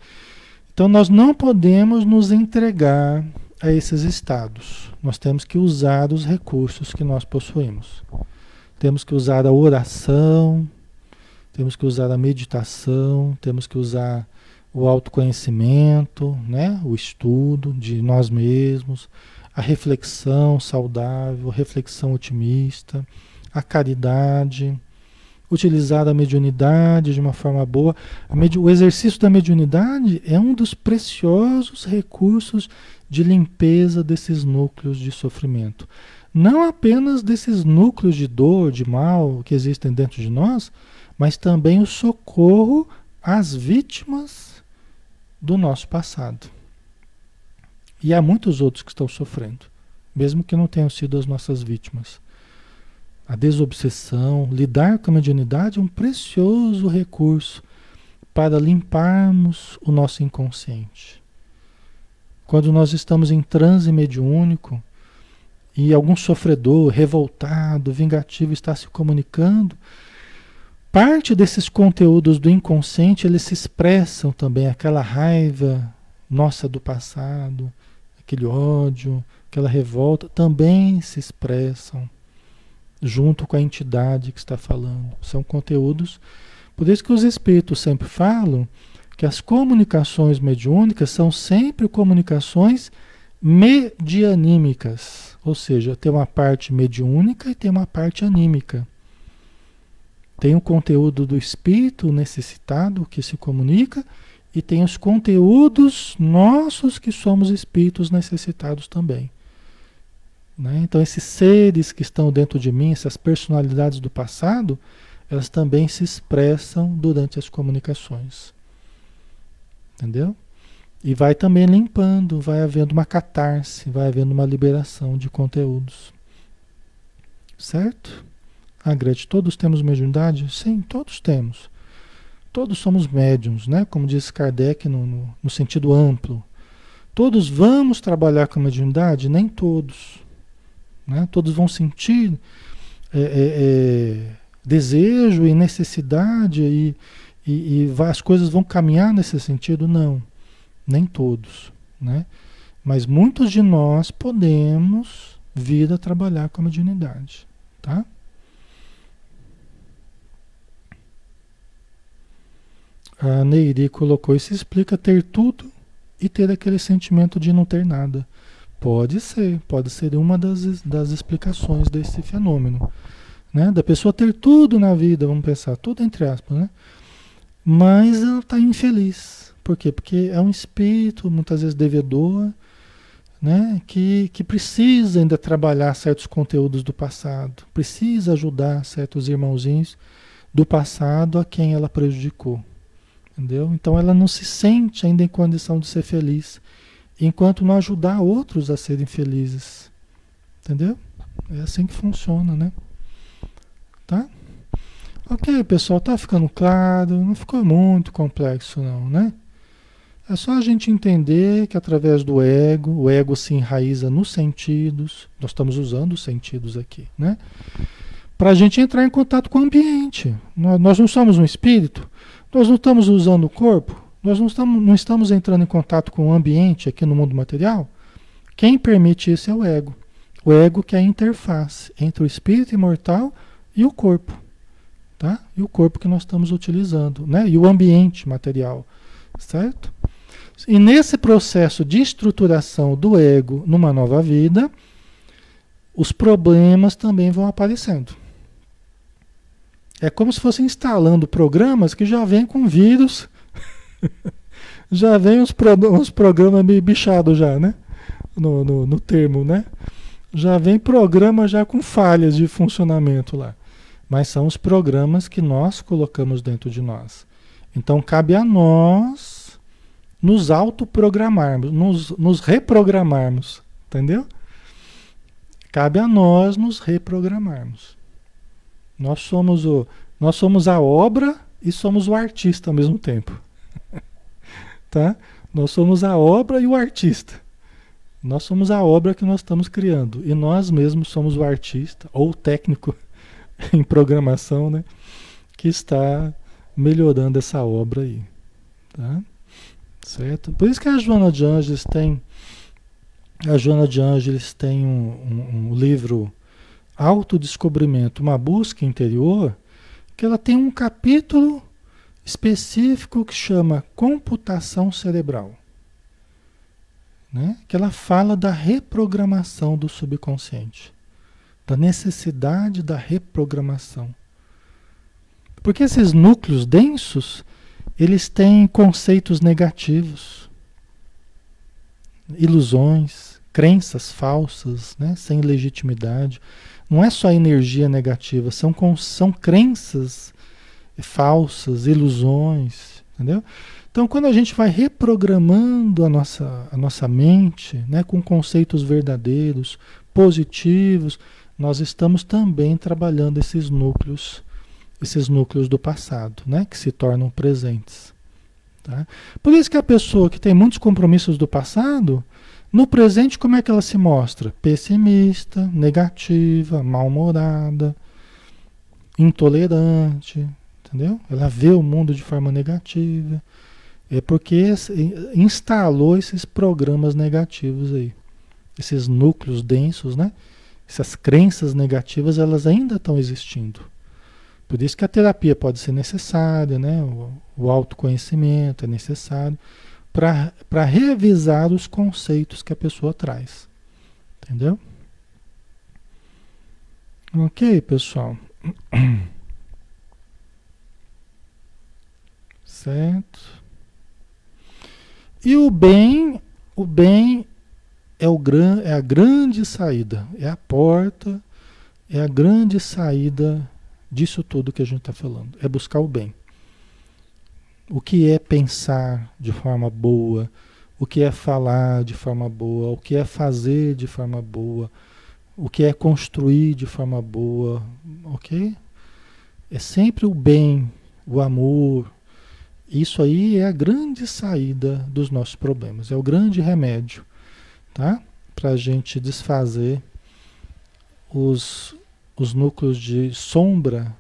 Então nós não podemos nos entregar a esses estados. Nós temos que usar os recursos que nós possuímos. Temos que usar a oração, temos que usar a meditação, temos que usar o autoconhecimento, né? o estudo de nós mesmos, a reflexão saudável, reflexão otimista, a caridade, utilizar a mediunidade de uma forma boa. O exercício da mediunidade é um dos preciosos recursos de limpeza desses núcleos de sofrimento. Não apenas desses núcleos de dor, de mal que existem dentro de nós, mas também o socorro às vítimas do nosso passado. E há muitos outros que estão sofrendo, mesmo que não tenham sido as nossas vítimas. A desobsessão, lidar com a mediunidade é um precioso recurso para limparmos o nosso inconsciente. Quando nós estamos em transe mediúnico e algum sofredor, revoltado, vingativo está se comunicando, parte desses conteúdos do inconsciente eles se expressam também, aquela raiva nossa do passado, aquele ódio, aquela revolta, também se expressam junto com a entidade que está falando. São conteúdos. Por isso que os espíritos sempre falam que as comunicações mediúnicas são sempre comunicações medianímicas, ou seja, tem uma parte mediúnica e tem uma parte anímica. Tem o conteúdo do espírito necessitado que se comunica e tem os conteúdos nossos que somos espíritos necessitados também. Né? Então, esses seres que estão dentro de mim, essas personalidades do passado, elas também se expressam durante as comunicações. Entendeu? E vai também limpando, vai havendo uma catarse, vai havendo uma liberação de conteúdos. Certo? Ah, Gretchen, todos temos mediunidade? Sim, todos temos. Todos somos médiums, né? Como diz Kardec no, no, no sentido amplo. Todos vamos trabalhar com a mediunidade? Nem todos. Né? Todos vão sentir é, é, é, desejo e necessidade e, e, e as coisas vão caminhar nesse sentido? Não, nem todos, né? Mas muitos de nós podemos vir a trabalhar com a mediunidade, tá? A Neiri colocou, isso explica ter tudo e ter aquele sentimento de não ter nada. Pode ser, pode ser uma das, das explicações desse fenômeno. Né? Da pessoa ter tudo na vida, vamos pensar, tudo entre aspas, né? Mas ela está infeliz. Por quê? Porque é um espírito, muitas vezes devedor, né, que, que precisa ainda trabalhar certos conteúdos do passado, precisa ajudar certos irmãozinhos do passado a quem ela prejudicou. Entendeu? Então ela não se sente ainda em condição de ser feliz, enquanto não ajudar outros a serem felizes. Entendeu? É assim que funciona, né? Tá? Ok, pessoal, tá ficando claro, não ficou muito complexo não, né? É só a gente entender que através do ego, o ego se enraiza nos sentidos, nós estamos usando os sentidos aqui, né? Para a gente entrar em contato com o ambiente. Nós não somos um espírito, nós não estamos usando o corpo, nós não estamos, não estamos entrando em contato com o ambiente aqui no mundo material. Quem permite isso é o ego. O ego que é a interface entre o espírito imortal e o corpo. Tá? E o corpo que nós estamos utilizando, né? E o ambiente material, certo? E nesse processo de estruturação do ego numa nova vida, os problemas também vão aparecendo. É como se fosse instalando programas que já vêm com vírus, já vem uns, pro, uns programas bichados já, né? No, no, no termo, né? Já vem programa já com falhas de funcionamento lá. Mas são os programas que nós colocamos dentro de nós. Então cabe a nós nos autoprogramarmos, nos, nos reprogramarmos, entendeu? Cabe a nós nos reprogramarmos. Nós somos, o, nós somos a obra e somos o artista ao mesmo tempo. tá? Nós somos a obra e o artista. Nós somos a obra que nós estamos criando. E nós mesmos somos o artista, ou o técnico em programação, né? Que está melhorando essa obra aí. Tá? Certo? Por isso que a Joana de Ângeles tem. A Joana de Ângeles tem um, um, um livro Autodescobrimento, uma busca interior, que ela tem um capítulo específico que chama computação cerebral. Né? Que ela fala da reprogramação do subconsciente, da necessidade da reprogramação. Porque esses núcleos densos, eles têm conceitos negativos, ilusões, crenças falsas, né? sem legitimidade. Não é só energia negativa, são, são crenças falsas, ilusões, entendeu? Então, quando a gente vai reprogramando a nossa, a nossa mente né, com conceitos verdadeiros, positivos, nós estamos também trabalhando esses núcleos esses núcleos do passado, né, que se tornam presentes. Tá? Por isso que a pessoa que tem muitos compromissos do passado, no presente como é que ela se mostra? Pessimista, negativa, mal-humorada, intolerante, entendeu? Ela vê o mundo de forma negativa. É porque instalou esses programas negativos aí. Esses núcleos densos, né? Essas crenças negativas, elas ainda estão existindo. Por isso que a terapia pode ser necessária, né? o, o autoconhecimento é necessário para revisar os conceitos que a pessoa traz. Entendeu? Ok, pessoal. Certo. E o bem, o bem é, o gran, é a grande saída, é a porta, é a grande saída disso tudo que a gente está falando. É buscar o bem. O que é pensar de forma boa, o que é falar de forma boa, o que é fazer de forma boa, o que é construir de forma boa, ok? É sempre o bem, o amor. Isso aí é a grande saída dos nossos problemas, é o grande remédio, tá? Para a gente desfazer os, os núcleos de sombra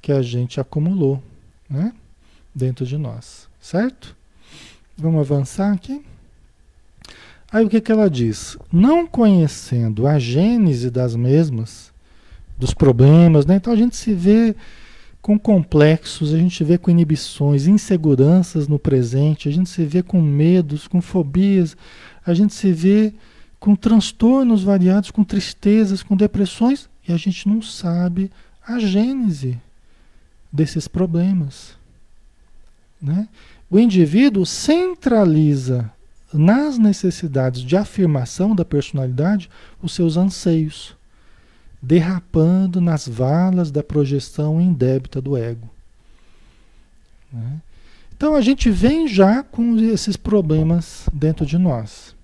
que a gente acumulou né? dentro de nós, certo? Vamos avançar aqui? Aí o que, que ela diz? Não conhecendo a gênese das mesmas, dos problemas, né? então a gente se vê com complexos, a gente vê com inibições, inseguranças no presente, a gente se vê com medos, com fobias, a gente se vê com transtornos variados, com tristezas, com depressões, e a gente não sabe a gênese desses problemas. Né? O indivíduo centraliza nas necessidades de afirmação da personalidade os seus anseios, derrapando nas valas da projeção indébita do ego. Né? Então a gente vem já com esses problemas dentro de nós.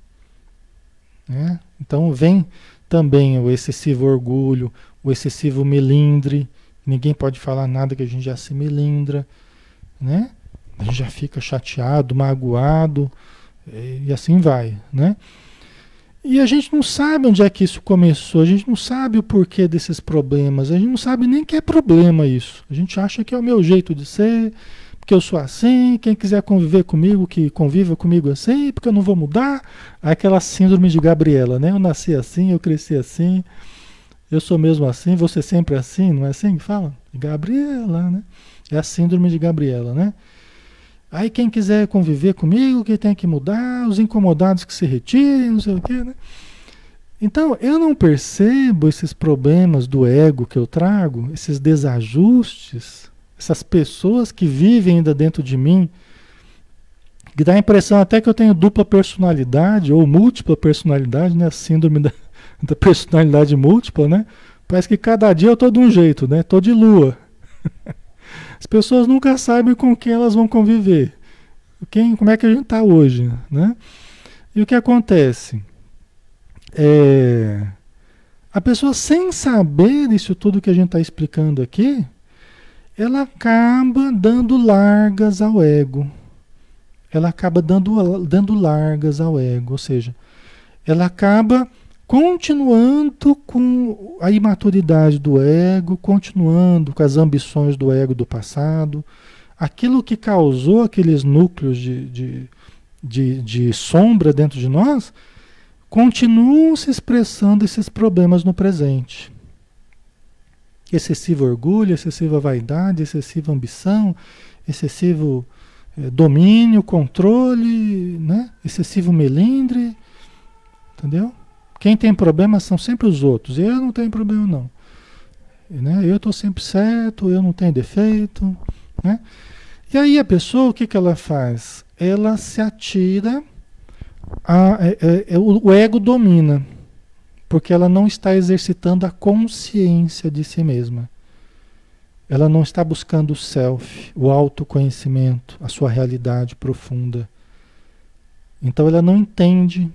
Né? Então vem também o excessivo orgulho, o excessivo melindre. Ninguém pode falar nada que a gente já se melindra, né? A gente já fica chateado, magoado e assim vai, né? E a gente não sabe onde é que isso começou, a gente não sabe o porquê desses problemas, a gente não sabe nem que é problema isso. A gente acha que é o meu jeito de ser, porque eu sou assim, quem quiser conviver comigo, que conviva comigo assim, porque eu não vou mudar. Aquela síndrome de Gabriela, né? Eu nasci assim, eu cresci assim, eu sou mesmo assim, você sempre assim, não é assim que fala? Gabriela, né? É a síndrome de Gabriela, né? Aí quem quiser conviver comigo, que tem que mudar, os incomodados que se retirem, não sei o quê, né? Então, eu não percebo esses problemas do ego que eu trago, esses desajustes, essas pessoas que vivem ainda dentro de mim, que dá a impressão até que eu tenho dupla personalidade ou múltipla personalidade, né? A síndrome da, da personalidade múltipla, né? Parece que cada dia eu tô de um jeito, né? Tô de lua. As pessoas nunca sabem com quem elas vão conviver. Quem, como é que a gente está hoje, né? E o que acontece? É, a pessoa, sem saber isso tudo que a gente está explicando aqui, ela acaba dando largas ao ego. Ela acaba dando, dando largas ao ego, ou seja, ela acaba continuando com a imaturidade do ego, continuando com as ambições do ego do passado, aquilo que causou aqueles núcleos de, de, de, de sombra dentro de nós, continuam se expressando esses problemas no presente. Excessivo orgulho, excessiva vaidade, excessiva ambição, excessivo eh, domínio, controle, né? excessivo melindre, entendeu? Quem tem problema são sempre os outros. Eu não tenho problema, não. Né? Eu estou sempre certo, eu não tenho defeito. Né? E aí a pessoa, o que, que ela faz? Ela se atira, a, é, é, é o ego domina, porque ela não está exercitando a consciência de si mesma. Ela não está buscando o self, o autoconhecimento, a sua realidade profunda. Então ela não entende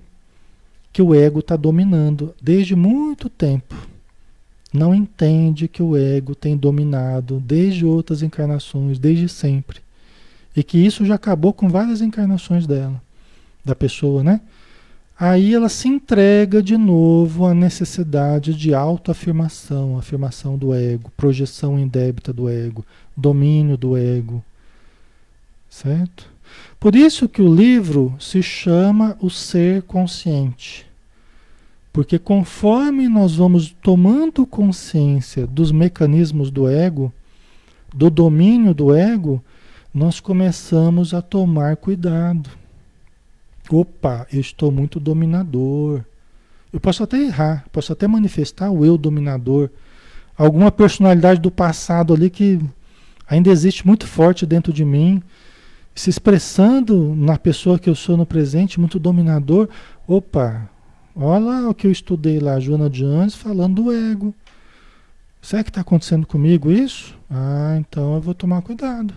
que o ego está dominando desde muito tempo. Não entende que o ego tem dominado desde outras encarnações, desde sempre. E que isso já acabou com várias encarnações dela, da pessoa, né? Aí ela se entrega de novo à necessidade de autoafirmação, afirmação do ego, projeção indébita do ego, domínio do ego. Certo? Por isso que o livro se chama O Ser Consciente. Porque conforme nós vamos tomando consciência dos mecanismos do ego, do domínio do ego, nós começamos a tomar cuidado. Opa, eu estou muito dominador. Eu posso até errar, posso até manifestar o eu dominador. Alguma personalidade do passado ali que ainda existe muito forte dentro de mim, se expressando na pessoa que eu sou no presente, muito dominador. Opa, Olha lá o que eu estudei lá, Joana de Anjos, falando do ego. Será que está acontecendo comigo isso? Ah, então eu vou tomar cuidado.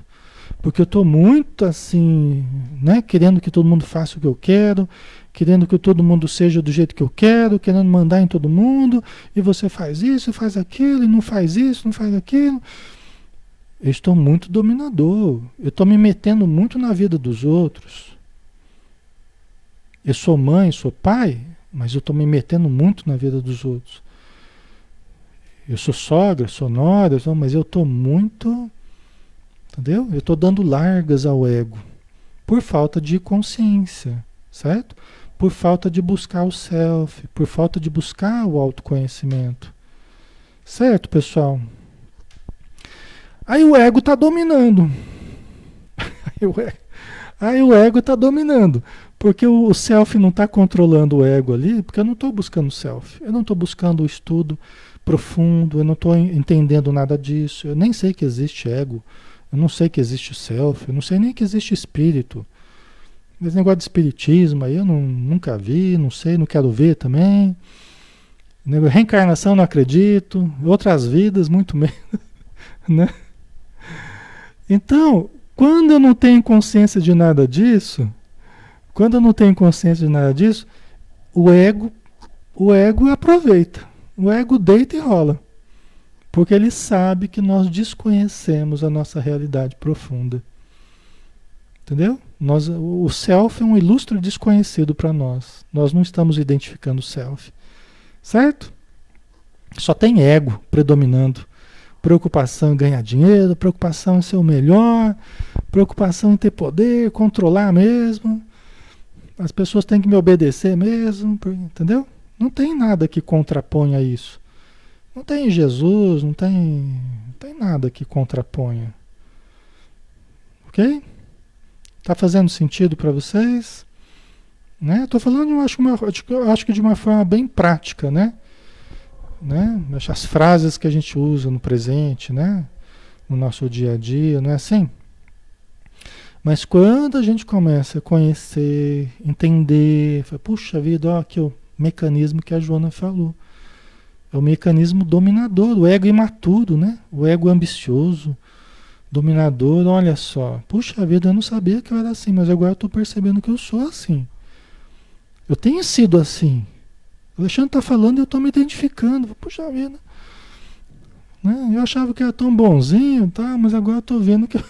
Porque eu estou muito assim, né? Querendo que todo mundo faça o que eu quero, querendo que todo mundo seja do jeito que eu quero, querendo mandar em todo mundo, e você faz isso, faz aquilo, e não faz isso, não faz aquilo. Eu estou muito dominador. Eu estou me metendo muito na vida dos outros. Eu sou mãe, sou pai, mas eu estou me metendo muito na vida dos outros. Eu sou sogra, sou nora, mas eu estou muito. Entendeu? Eu estou dando largas ao ego. Por falta de consciência, certo? Por falta de buscar o self, por falta de buscar o autoconhecimento. Certo, pessoal? Aí o ego está dominando. Aí o ego está dominando. Porque o self não está controlando o ego ali, porque eu não estou buscando self. Eu não estou buscando o estudo profundo, eu não estou entendendo nada disso. Eu nem sei que existe ego. Eu não sei que existe self. Eu não sei nem que existe espírito. Esse negócio de espiritismo aí eu não, nunca vi, não sei, não quero ver também. Reencarnação não acredito, outras vidas muito menos, né? Então, quando eu não tenho consciência de nada disso, quando eu não tenho consciência de nada disso, o ego, o ego aproveita. O ego deita e rola. Porque ele sabe que nós desconhecemos a nossa realidade profunda. Entendeu? Nós, o self é um ilustre desconhecido para nós. Nós não estamos identificando o self. Certo? Só tem ego predominando. Preocupação em ganhar dinheiro, preocupação em ser o melhor, preocupação em ter poder, controlar mesmo. As pessoas têm que me obedecer mesmo, entendeu? Não tem nada que contraponha isso. Não tem Jesus, não tem, não tem nada que contraponha. Ok? Tá fazendo sentido para vocês? Né? Tô falando, eu acho, uma, eu acho que de uma forma bem prática, né? né? As frases que a gente usa no presente, né? No nosso dia a dia, não é assim? Mas quando a gente começa a conhecer, entender, fala, puxa vida, ó, aqui o mecanismo que a Joana falou. É o mecanismo dominador, o ego imaturo, né? O ego ambicioso, dominador, olha só. Puxa vida, eu não sabia que eu era assim, mas agora eu estou percebendo que eu sou assim. Eu tenho sido assim. O Alexandre está falando e eu estou me identificando. Puxa vida. Né? Eu achava que era tão bonzinho, tá? mas agora eu estou vendo que.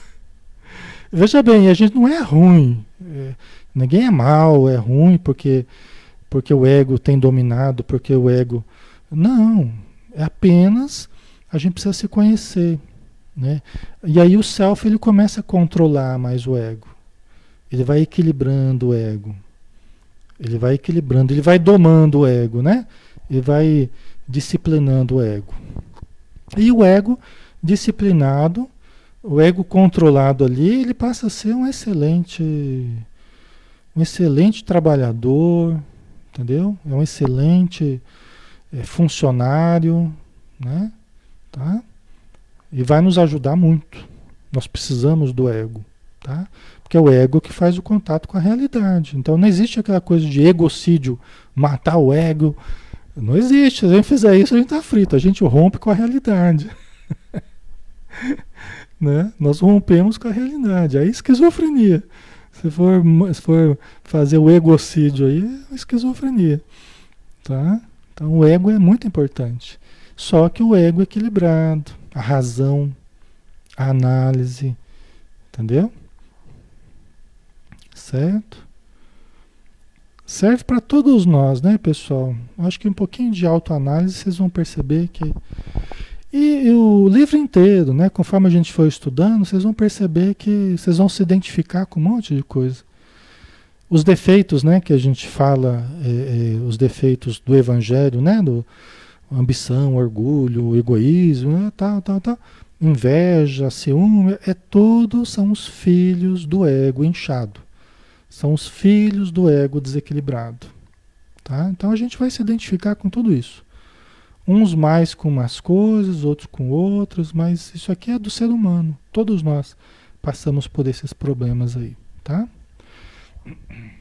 Veja bem, a gente não é ruim. É, ninguém é mal, é ruim porque, porque o ego tem dominado, porque o ego. Não. É apenas a gente precisa se conhecer. Né? E aí o self ele começa a controlar mais o ego. Ele vai equilibrando o ego. Ele vai equilibrando, ele vai domando o ego, né? Ele vai disciplinando o ego. E o ego disciplinado, o ego controlado ali, ele passa a ser um excelente um excelente trabalhador, entendeu? É um excelente funcionário, né? Tá? E vai nos ajudar muito. Nós precisamos do ego, tá? Porque é o ego que faz o contato com a realidade. Então não existe aquela coisa de egocídio, matar o ego. Não existe. Se a gente fizer isso, a gente está frito. A gente rompe com a realidade. né? Nós rompemos com a realidade. Aí esquizofrenia. Se for, se for fazer o egocídio aí, é esquizofrenia. Tá? Então o ego é muito importante. Só que o ego é equilibrado, a razão, a análise, entendeu? Certo? Serve para todos nós, né, pessoal? Acho que um pouquinho de autoanálise vocês vão perceber que. E, e, o livro inteiro, né? Conforme a gente for estudando, vocês vão perceber que vocês vão se identificar com um monte de coisa. Os defeitos, né, que a gente fala, é, é, os defeitos do evangelho, né? Do ambição, orgulho, egoísmo, né, tal, tal, tal. Inveja, ciúme, é tudo são os filhos do ego inchado. São os filhos do ego desequilibrado. Tá? Então a gente vai se identificar com tudo isso. Uns mais com umas coisas, outros com outras, mas isso aqui é do ser humano. Todos nós passamos por esses problemas aí, tá?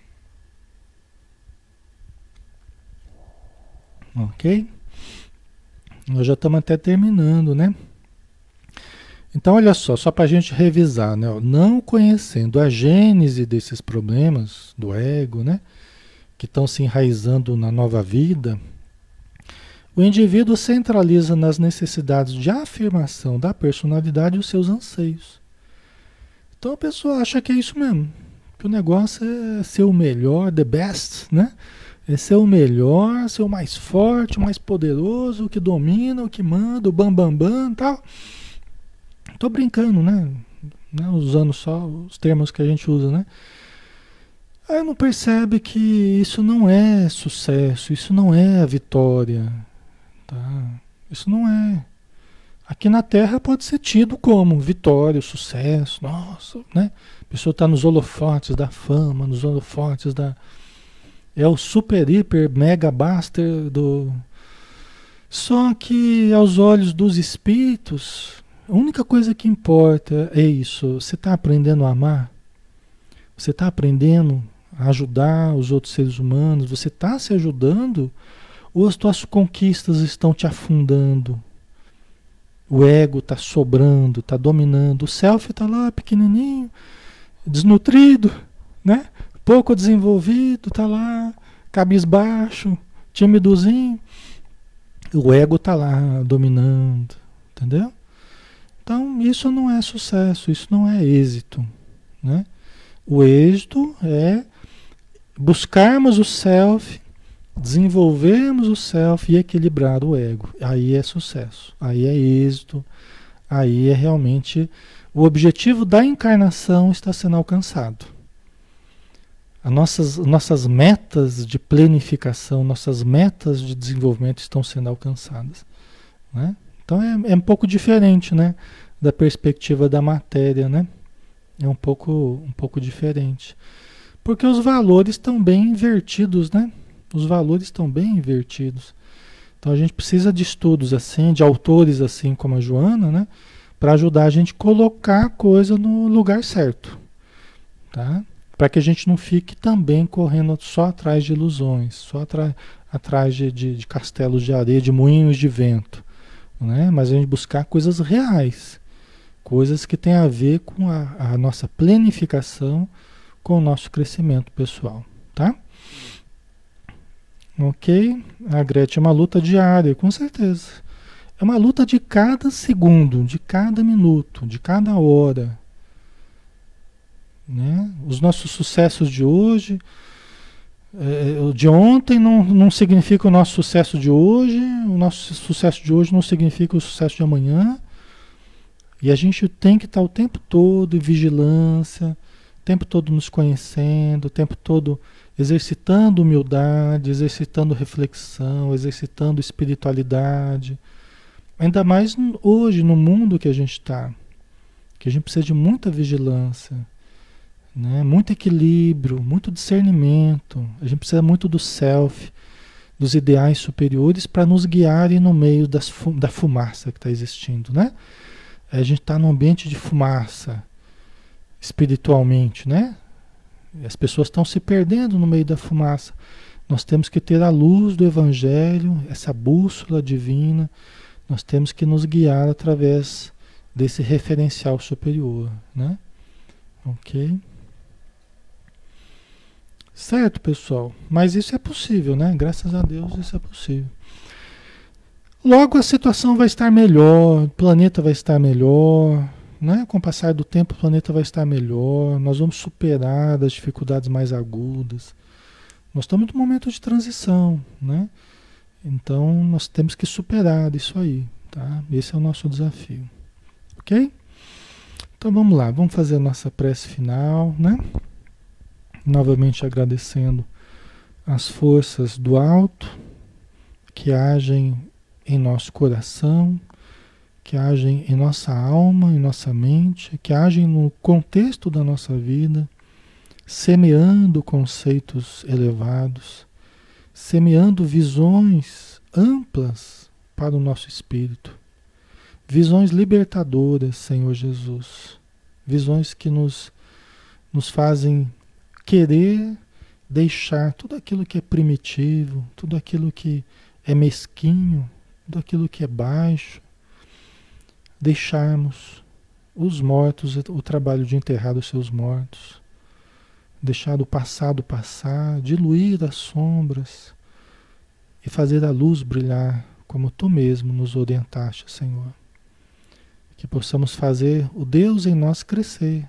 Ok? Nós já estamos até terminando, né? Então, olha só, só para a gente revisar, né? Não conhecendo a gênese desses problemas do ego, né? Que estão se enraizando na nova vida, o indivíduo centraliza nas necessidades de afirmação da personalidade os seus anseios. Então a pessoa acha que é isso mesmo, que o negócio é ser o melhor, the best, né? É ser o melhor, ser o mais forte, o mais poderoso, o que domina, o que manda, o bambambam bam, bam, tal. Tô brincando, né? né? Usando só os termos que a gente usa, né? Aí não percebe que isso não é sucesso, isso não é a vitória, tá? Isso não é. Aqui na Terra pode ser tido como vitória, sucesso, nossa, né? A pessoa está nos holofotes da fama, nos holofotes da. É o super, hiper, mega baster do. Só que aos olhos dos espíritos, a única coisa que importa é isso. Você está aprendendo a amar? Você está aprendendo a ajudar os outros seres humanos, você está se ajudando ou as tuas conquistas estão te afundando? O ego está sobrando, está dominando. O self está lá pequenininho, desnutrido, né? pouco desenvolvido, está lá cabisbaixo, timidozinho. O ego está lá dominando, entendeu? Então isso não é sucesso, isso não é êxito, né? O êxito é buscarmos o self, desenvolvermos o self e equilibrar o ego. Aí é sucesso, aí é êxito, aí é realmente o objetivo da encarnação está sendo alcançado. As nossas, nossas metas de planificação, nossas metas de desenvolvimento estão sendo alcançadas. Né? Então é, é um pouco diferente né, da perspectiva da matéria, né? É um pouco, um pouco diferente. Porque os valores estão bem invertidos, né? Os valores estão bem invertidos. Então a gente precisa de estudos assim, de autores assim como a Joana, né? Para ajudar a gente a colocar a coisa no lugar certo. Tá? para que a gente não fique também correndo só atrás de ilusões, só atrás de, de, de, castelos de areia, de moinhos de vento, né? mas a gente buscar coisas reais, coisas que têm a ver com a, a nossa planificação, com o nosso crescimento pessoal, tá? Ok? A Gretchen é uma luta diária, com certeza. É uma luta de cada segundo, de cada minuto, de cada hora, né? Os nossos sucessos de hoje, o de ontem não, não significa o nosso sucesso de hoje, o nosso sucesso de hoje não significa o sucesso de amanhã. E a gente tem que estar o tempo todo em vigilância, o tempo todo nos conhecendo, o tempo todo exercitando humildade, exercitando reflexão, exercitando espiritualidade. Ainda mais hoje, no mundo que a gente está, que a gente precisa de muita vigilância né? Muito equilíbrio, muito discernimento. A gente precisa muito do self, dos ideais superiores para nos guiarem no meio das, da fumaça que está existindo, né? A gente está num ambiente de fumaça espiritualmente, né? As pessoas estão se perdendo no meio da fumaça. Nós temos que ter a luz do Evangelho, essa bússola divina. Nós temos que nos guiar através desse referencial superior, né? Ok? Certo, pessoal? Mas isso é possível, né? Graças a Deus isso é possível. Logo a situação vai estar melhor, o planeta vai estar melhor, né? Com o passar do tempo o planeta vai estar melhor, nós vamos superar as dificuldades mais agudas. Nós estamos num momento de transição, né? Então nós temos que superar isso aí, tá? Esse é o nosso desafio. OK? Então vamos lá, vamos fazer a nossa prece final, né? Novamente agradecendo as forças do alto que agem em nosso coração, que agem em nossa alma, em nossa mente, que agem no contexto da nossa vida, semeando conceitos elevados, semeando visões amplas para o nosso espírito, visões libertadoras, Senhor Jesus, visões que nos, nos fazem querer deixar tudo aquilo que é primitivo, tudo aquilo que é mesquinho, tudo aquilo que é baixo, deixarmos os mortos, o trabalho de enterrar os seus mortos, deixar o passado passar, diluir as sombras e fazer a luz brilhar como tu mesmo nos orientaste, Senhor. Que possamos fazer o Deus em nós crescer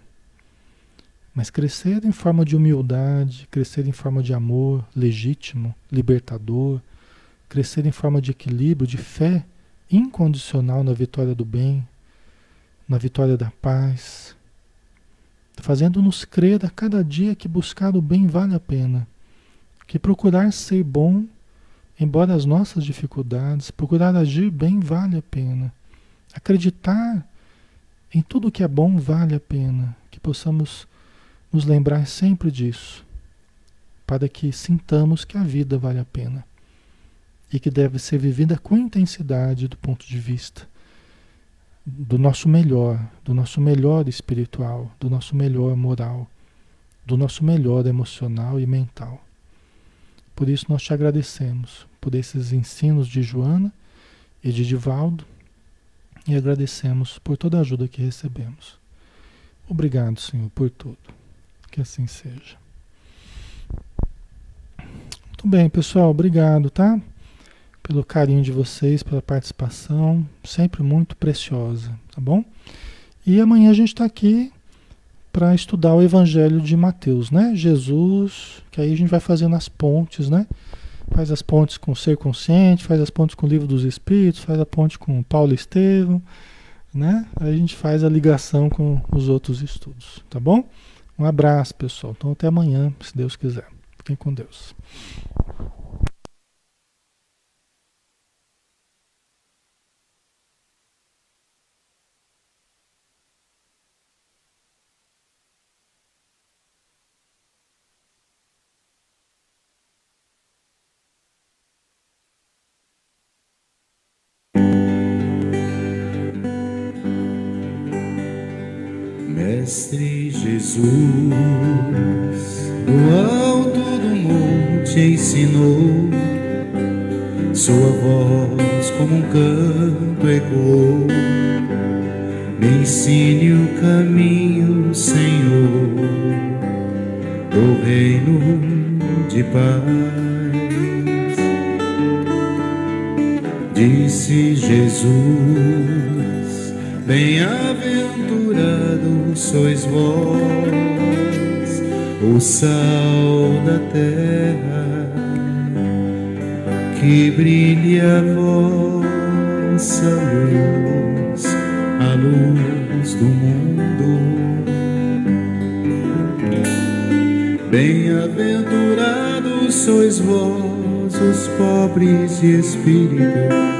mas crescer em forma de humildade, crescer em forma de amor legítimo, libertador, crescer em forma de equilíbrio, de fé incondicional na vitória do bem, na vitória da paz, fazendo-nos crer a cada dia que buscar o bem vale a pena, que procurar ser bom, embora as nossas dificuldades, procurar agir bem vale a pena, acreditar em tudo que é bom vale a pena, que possamos nos lembrar sempre disso, para que sintamos que a vida vale a pena e que deve ser vivida com intensidade do ponto de vista do nosso melhor, do nosso melhor espiritual, do nosso melhor moral, do nosso melhor emocional e mental. Por isso nós te agradecemos por esses ensinos de Joana e de Divaldo e agradecemos por toda a ajuda que recebemos. Obrigado, Senhor, por tudo. Que assim seja. Muito bem, pessoal, obrigado, tá? Pelo carinho de vocês, pela participação, sempre muito preciosa, tá bom? E amanhã a gente está aqui para estudar o Evangelho de Mateus, né? Jesus, que aí a gente vai fazendo as pontes, né? Faz as pontes com o ser consciente, faz as pontes com o livro dos Espíritos, faz a ponte com Paulo Estevam, né? Aí a gente faz a ligação com os outros estudos, tá bom? Um abraço, pessoal. Então até amanhã, se Deus quiser. Fiquem com Deus. Mestre Jesus, do alto do monte ensinou, sua voz como um canto ecoou. Me ensine o caminho, Senhor, do reino de paz. Disse Jesus Bem-aventurados sois vós, o sal da terra, que brilhe a vossa luz, a luz do mundo. Bem-aventurados sois vós, os pobres de espírito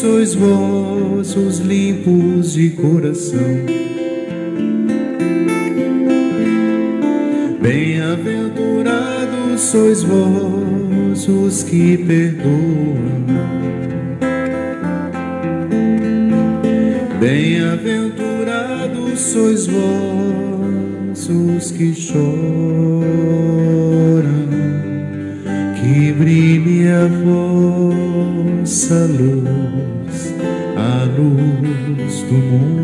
sois vós os limpos de coração. Bem-aventurados sois vós os que perdoam. Bem-aventurados sois vós os que choram, que brilhe a vossa luz do mundo.